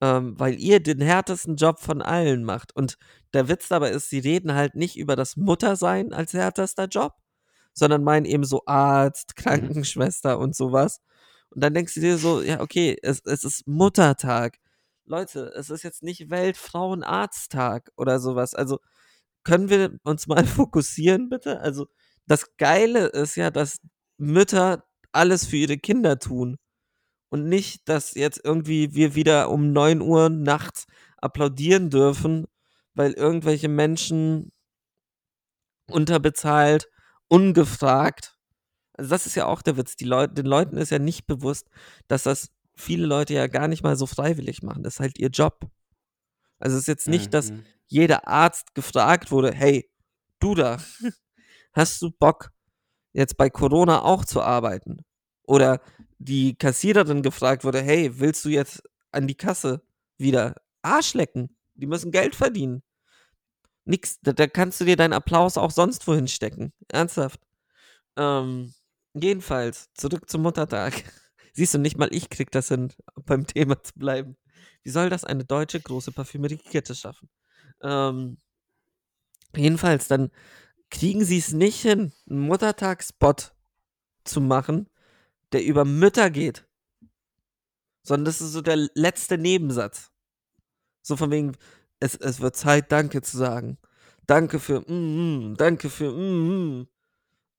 Ähm, weil ihr den härtesten Job von allen macht. Und der Witz dabei ist, sie reden halt nicht über das Muttersein als härtester Job, sondern meinen eben so Arzt, Krankenschwester und sowas. Und dann denkst du dir so, ja, okay, es, es ist Muttertag. Leute, es ist jetzt nicht Weltfrauenarzttag oder sowas. Also können wir uns mal fokussieren, bitte? Also, das Geile ist ja, dass Mütter alles für ihre Kinder tun. Und nicht, dass jetzt irgendwie wir wieder um 9 Uhr nachts applaudieren dürfen, weil irgendwelche Menschen unterbezahlt, ungefragt. Also das ist ja auch der Witz. Die Leute, den Leuten ist ja nicht bewusst, dass das viele Leute ja gar nicht mal so freiwillig machen. Das ist halt ihr Job. Also es ist jetzt nicht, dass Mhm. jeder Arzt gefragt wurde, hey, du da, hast du Bock, jetzt bei Corona auch zu arbeiten? Oder die Kassiererin gefragt wurde, hey, willst du jetzt an die Kasse wieder Arsch lecken? Die müssen Geld verdienen. Nix, da, da kannst du dir deinen Applaus auch sonst wohin stecken. Ernsthaft. Ähm, jedenfalls, zurück zum Muttertag. Siehst du, nicht mal ich krieg das hin, beim Thema zu bleiben. Wie soll das eine deutsche große Parfümeriekette schaffen? Ähm, jedenfalls, dann kriegen sie es nicht hin, einen Muttertagsspot zu machen, der über Mütter geht. Sondern das ist so der letzte Nebensatz. So von wegen, es, es wird Zeit, Danke zu sagen. Danke für, mm, mm, danke für, mm, mm.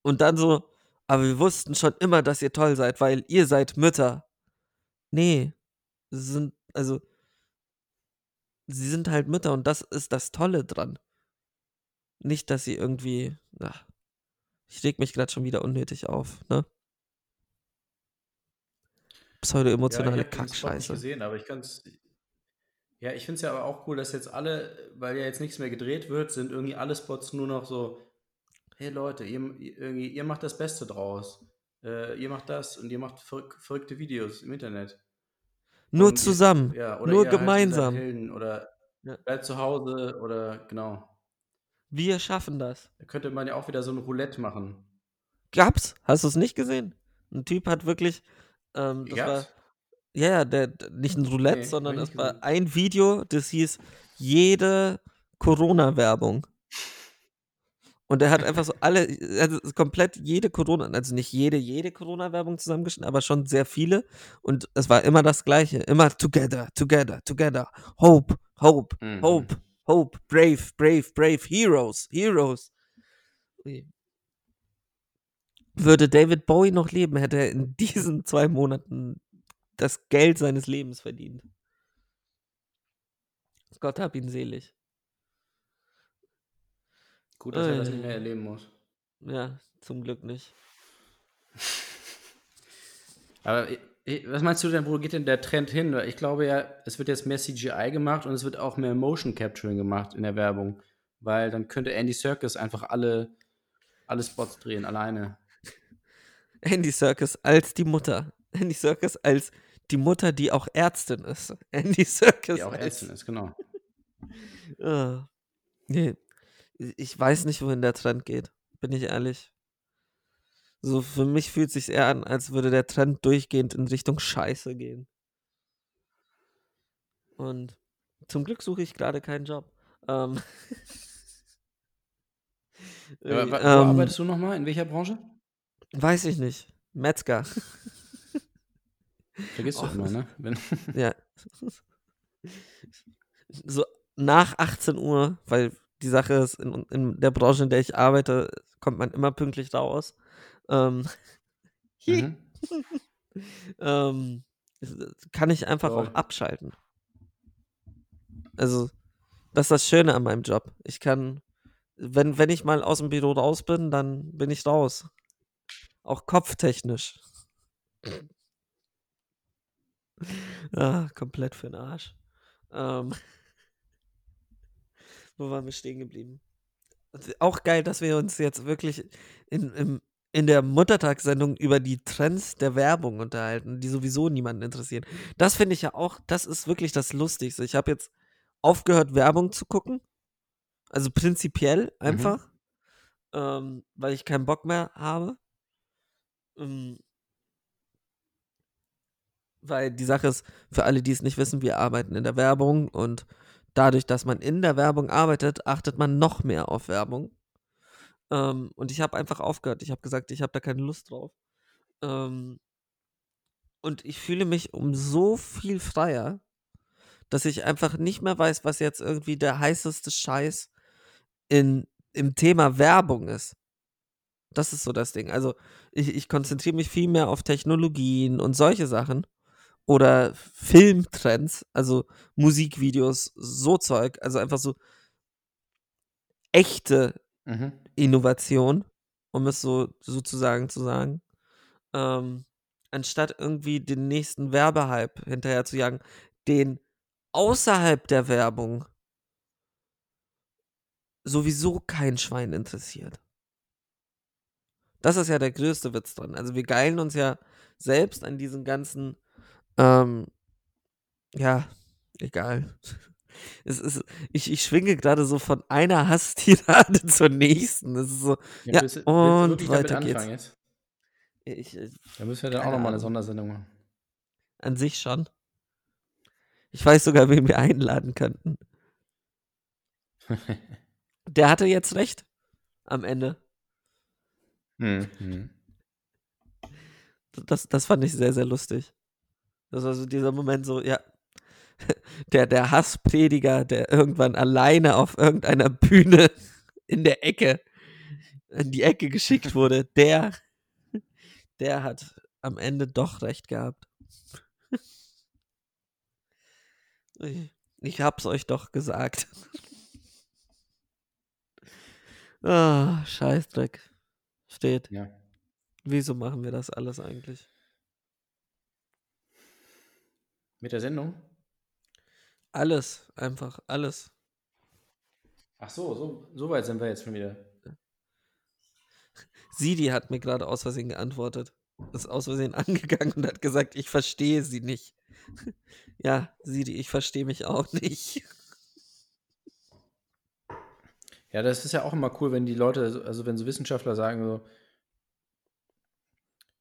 Und dann so, aber wir wussten schon immer, dass ihr toll seid, weil ihr seid Mütter. Nee, sie sind, also, sie sind halt Mütter und das ist das Tolle dran. Nicht, dass sie irgendwie, ach, ich reg mich gerade schon wieder unnötig auf, ne? Pseudo-emotionale ja, ich Kackscheiße. gesehen, aber ich kann es. Ja, ich finde es ja aber auch cool, dass jetzt alle, weil ja jetzt nichts mehr gedreht wird, sind irgendwie alle Spots nur noch so, hey Leute, ihr, irgendwie, ihr macht das Beste draus. Äh, ihr macht das und ihr macht verrück, verrückte Videos im Internet. Nur Und ihr- zusammen, Ja, oder nur ihr halt, ihr seid gemeinsam. Helden oder Ja. bleibt zu Hause oder genau. Wir schaffen das. Da könnte man ja auch wieder so ein Roulette machen. Gab's? Hast du es nicht gesehen? Ein Typ hat wirklich, ähm, das war, Gab's? ja, ja, der, nicht ein Roulette, Nee, sondern es war ein Video, das hieß jede Corona-Werbung. Und er hat einfach so alle, er hat komplett jede Corona, also nicht jede, jede Corona-Werbung zusammengeschnitten, aber schon sehr viele. Und es war immer das Gleiche. Immer together, together, together. Hope, hope, Mhm. hope, hope, brave, brave, brave, heroes, heroes. Würde David Bowie noch leben, hätte er in diesen zwei Monaten das Geld seines Lebens verdient. Gott hab ihn selig. Gut, dass er das Äh. nicht mehr erleben muss. Ja, zum Glück nicht. Aber i- i- was meinst du denn, wo geht denn der Trend hin? Ich glaube ja, es wird jetzt mehr CGI gemacht und es wird auch mehr Motion Capturing gemacht in der Werbung. Weil dann könnte Andy Serkis einfach alle, alle Spots drehen, alleine. Andy Serkis als die Mutter. Andy Serkis als die Mutter, die auch Ärztin ist. Andy Serkis Die auch Ärztin ist, genau. Ah. Nee. Ich weiß nicht, wohin der Trend geht. Bin ich ehrlich. So, für mich fühlt sich eher an, als würde der Trend durchgehend in Richtung Scheiße gehen. Und zum Glück suche ich gerade keinen Job. Ähm. Aber, wo ähm, arbeitest du nochmal? In welcher Branche? Weiß ich nicht. Metzger. Vergisst du Och, immer, das- ne? Wenn, Ja. So nach 18 Uhr, weil die Sache ist, in, in der Branche, in der ich arbeite, kommt man immer pünktlich raus. Ähm, mhm. ähm, kann ich einfach Toll. auch abschalten. Also, das ist das Schöne an meinem Job. Ich kann, wenn, wenn ich mal aus dem Büro raus bin, dann bin ich raus. Auch kopftechnisch. Ah, komplett für den Arsch. Ähm, wo waren wir stehen geblieben? Auch geil, dass wir uns jetzt wirklich in, im, in der Muttertagssendung über die Trends der Werbung unterhalten, die sowieso niemanden interessieren. Das finde ich ja auch, das ist wirklich das Lustigste. Ich habe jetzt aufgehört, Werbung zu gucken. Also prinzipiell einfach. Ähm, weil ich keinen Bock mehr habe. Ähm, weil die Sache ist, für alle, die es nicht wissen, wir arbeiten in der Werbung und dadurch, dass man in der Werbung arbeitet, achtet man noch mehr auf Werbung. Ähm, und ich habe einfach aufgehört. Ich habe gesagt, ich habe da keine Lust drauf. Ähm, und ich fühle mich um so viel freier, dass ich einfach nicht mehr weiß, was jetzt irgendwie der heißeste Scheiß in, im Thema Werbung ist. Das ist so das Ding. Also ich, ich konzentriere mich viel mehr auf Technologien und solche Sachen. Oder Filmtrends, also Musikvideos, so Zeug. Also einfach so echte Mhm. Innovation, um es so sozusagen zu sagen. Ähm, anstatt irgendwie den nächsten Werbehype hinterher zu jagen, den außerhalb der Werbung sowieso kein Schwein interessiert. Das ist ja der größte Witz dran. Also wir geilen uns ja selbst an diesen ganzen, ähm, ja, egal. Es ist, ich, ich schwinge gerade so von einer Hasstirade zur nächsten. Es ist so, Ja, willst, du- willst und damit weiter geht's. jetzt? ich, ich, Da müssen wir dann auch nochmal eine. Sondersendung machen. an sich schon. Ich weiß sogar, wen wir einladen könnten. Der hatte jetzt recht. Am Ende. Mhm. Das, das fand ich sehr, sehr lustig. Das war so dieser Moment so, ja. Der, der Hassprediger, der irgendwann alleine auf irgendeiner Bühne in der Ecke, in die Ecke geschickt wurde, der, der hat am Ende doch recht gehabt. Ich, hab's euch doch gesagt. Ah, Scheißdreck. Steht. Ja. Wieso machen wir das alles eigentlich? Mit der Sendung? Alles, einfach alles. Ach so, so, so weit sind wir jetzt schon wieder. Sidi hat mir gerade aus Versehen geantwortet. Ist aus Versehen angegangen und hat gesagt, ich verstehe sie nicht. ja, Sidi, ich verstehe mich auch nicht. Ja, das ist ja auch immer cool, wenn die Leute, also wenn so Wissenschaftler sagen so,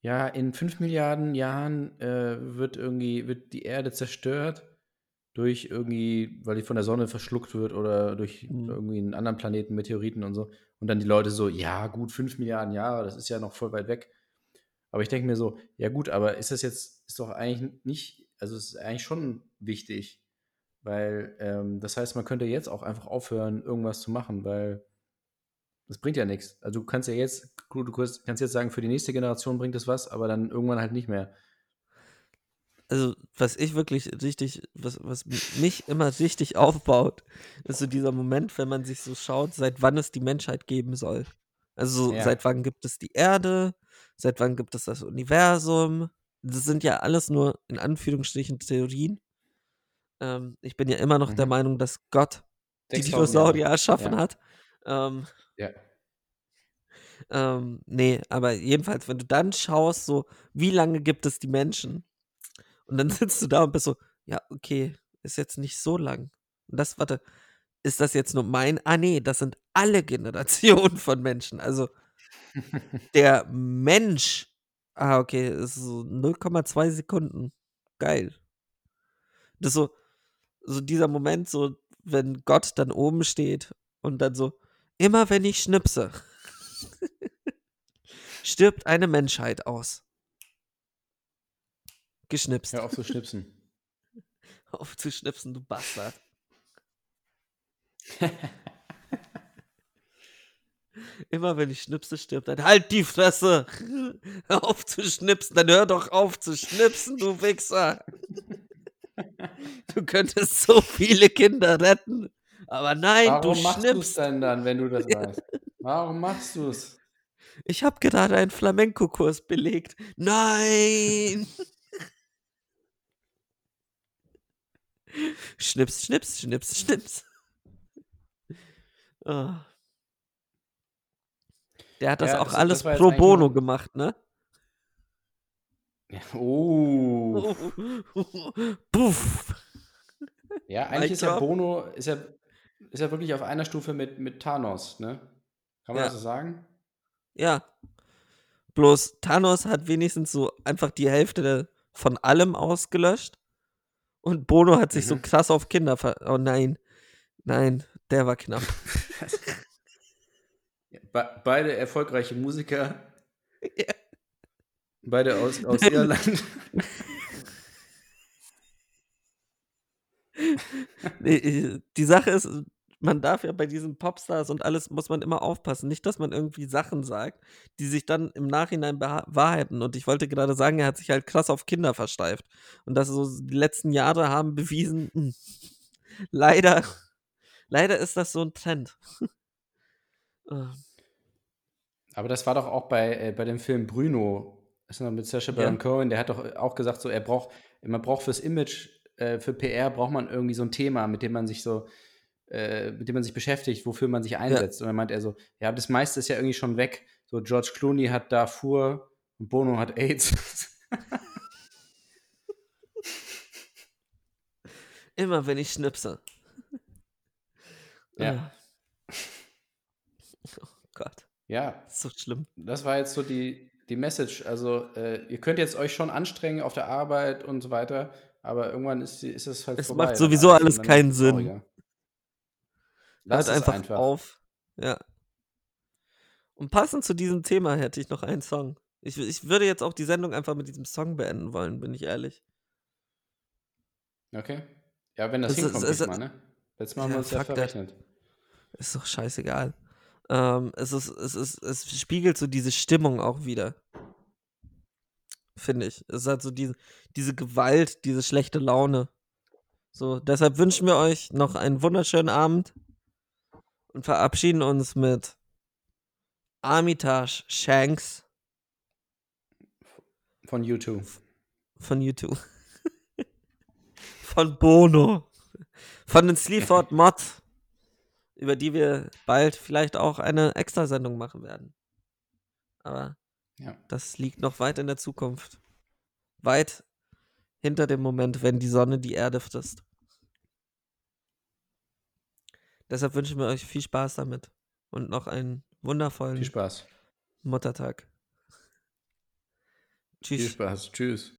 ja, in fünf Milliarden Jahren äh, wird irgendwie, wird die Erde zerstört durch irgendwie, weil die von der Sonne verschluckt wird oder durch Mhm. irgendwie einen anderen Planeten, Meteoriten und so. Und dann die Leute so, ja, gut, fünf Milliarden Jahre, das ist ja noch voll weit weg. Aber ich denke mir so, ja gut, aber ist das jetzt, ist doch eigentlich nicht, also es ist eigentlich schon wichtig, weil ähm, das heißt, man könnte jetzt auch einfach aufhören, irgendwas zu machen, weil das bringt ja nichts. Also du kannst ja jetzt, du kannst jetzt sagen, für die nächste Generation bringt es was, aber dann irgendwann halt nicht mehr. Also, was ich wirklich richtig, was, was mich immer richtig aufbaut, ist so dieser Moment, wenn man sich so schaut, seit wann es die Menschheit geben soll. Also, so, Ja. seit wann gibt es die Erde? Seit wann gibt es das Universum? Das sind ja alles nur in Anführungsstrichen Theorien. Ähm, ich bin ja immer noch der Mhm. Meinung, dass Gott die 6000 Dinosaurier erschaffen Ja. hat. Ähm, Ja. ähm, nee, aber jedenfalls, wenn du dann schaust, so, wie lange gibt es die Menschen? Und dann sitzt du da und bist so, ja, okay, ist jetzt nicht so lang. Und das, warte, ist das jetzt nur mein? Ah, nee, das sind alle Generationen von Menschen. Also der Mensch, ah, okay, ist so 0,2 Sekunden. Geil. Das ist so, so dieser Moment, so, wenn Gott dann oben steht und dann so, immer wenn ich schnipse, stirbt eine Menschheit aus. geschnipst. Hör auf zu schnipsen. auf zu schnipsen, du Bastard. Immer wenn ich schnipse, stirbt ein Halt die Fresse! Hör auf zu schnipsen, dann hör doch auf zu schnipsen, du Wichser! Du könntest so viele Kinder retten. Aber nein, Warum du machst du es schnippst. denn dann, wenn du das weißt? Warum machst du es? Ich habe gerade einen Flamenco-Kurs belegt. Nein! schnips, schnips, schnips, schnips. Ah. Der hat das Ja, auch das- alles das pro bono gemacht, ne? Oh. Puff. Ja, eigentlich ist ja? Bono ist ja, ist ja wirklich auf einer Stufe mit, mit Thanos, ne? Kann man Ja. das so sagen? Ja. Bloß Thanos hat wenigstens so einfach die Hälfte der- von allem ausgelöscht. Und Bono hat sich so Mhm. krass auf Kinder ver. Oh nein. Nein, der war knapp. Be beide erfolgreiche Musiker. Ja. Beide aus, aus Irland. Nee, äh, die Sache ist, man darf ja bei diesen Popstars und alles muss man immer aufpassen. Nicht, dass man irgendwie Sachen sagt, die sich dann im Nachhinein bewahrheiten. Und ich wollte gerade sagen, er hat sich halt krass auf Kinder versteift. Und das so die letzten Jahre haben bewiesen, mh, leider, leider ist das so ein Trend. Ah, Aber das war doch auch bei, äh, bei dem Film Bruno. Ist noch mit Sacha Baron Cohen, der hat doch auch gesagt, so er braucht, man braucht fürs Image, äh, für PR braucht man irgendwie so ein Thema, mit dem man sich so, äh, mit dem man sich beschäftigt, wofür man sich einsetzt. Und dann meint er so, ja, das meiste ist ja irgendwie schon weg. So George Clooney hat Darfur und Bono hat AIDS. Immer wenn ich schnipse. Ja. Ah. Oh Gott, ja, so schlimm. das war jetzt so die, die Message. Also äh, ihr könnt jetzt euch schon anstrengen auf der Arbeit und so weiter, aber irgendwann ist, ist es halt Es vorbei. macht sowieso alles keinen es Sinn. Lass Hört es einfach, einfach. auf. Ja. Und passend zu diesem Thema hätte ich noch einen Song. Ich, ich würde jetzt auch die Sendung einfach mit diesem Song beenden wollen, bin ich ehrlich. Okay. Ja, wenn das Es ist- hinkommt, es ist- diesmal, ne? Letztes Mal haben wir uns ja verrechnet. Ist doch scheißegal. Ähm, es ist, es ist, es spiegelt so diese Stimmung auch wieder. Finde ich. Es hat so diese, diese Gewalt, diese schlechte Laune. So, deshalb wünschen wir euch noch einen wunderschönen Abend und verabschieden uns mit Armitage Shanks Von YouTube. von YouTube. von Bono. Von den Sleaford Mod, über die wir bald vielleicht auch eine Extrasendung machen werden. Aber Ja. das liegt noch weit in der Zukunft. Weit hinter dem Moment, wenn die Sonne die Erde frisst. Deshalb wünschen wir euch viel Spaß damit und noch einen wundervollen Viel Spaß. Muttertag. Tschüss. Viel Spaß. Tschüss.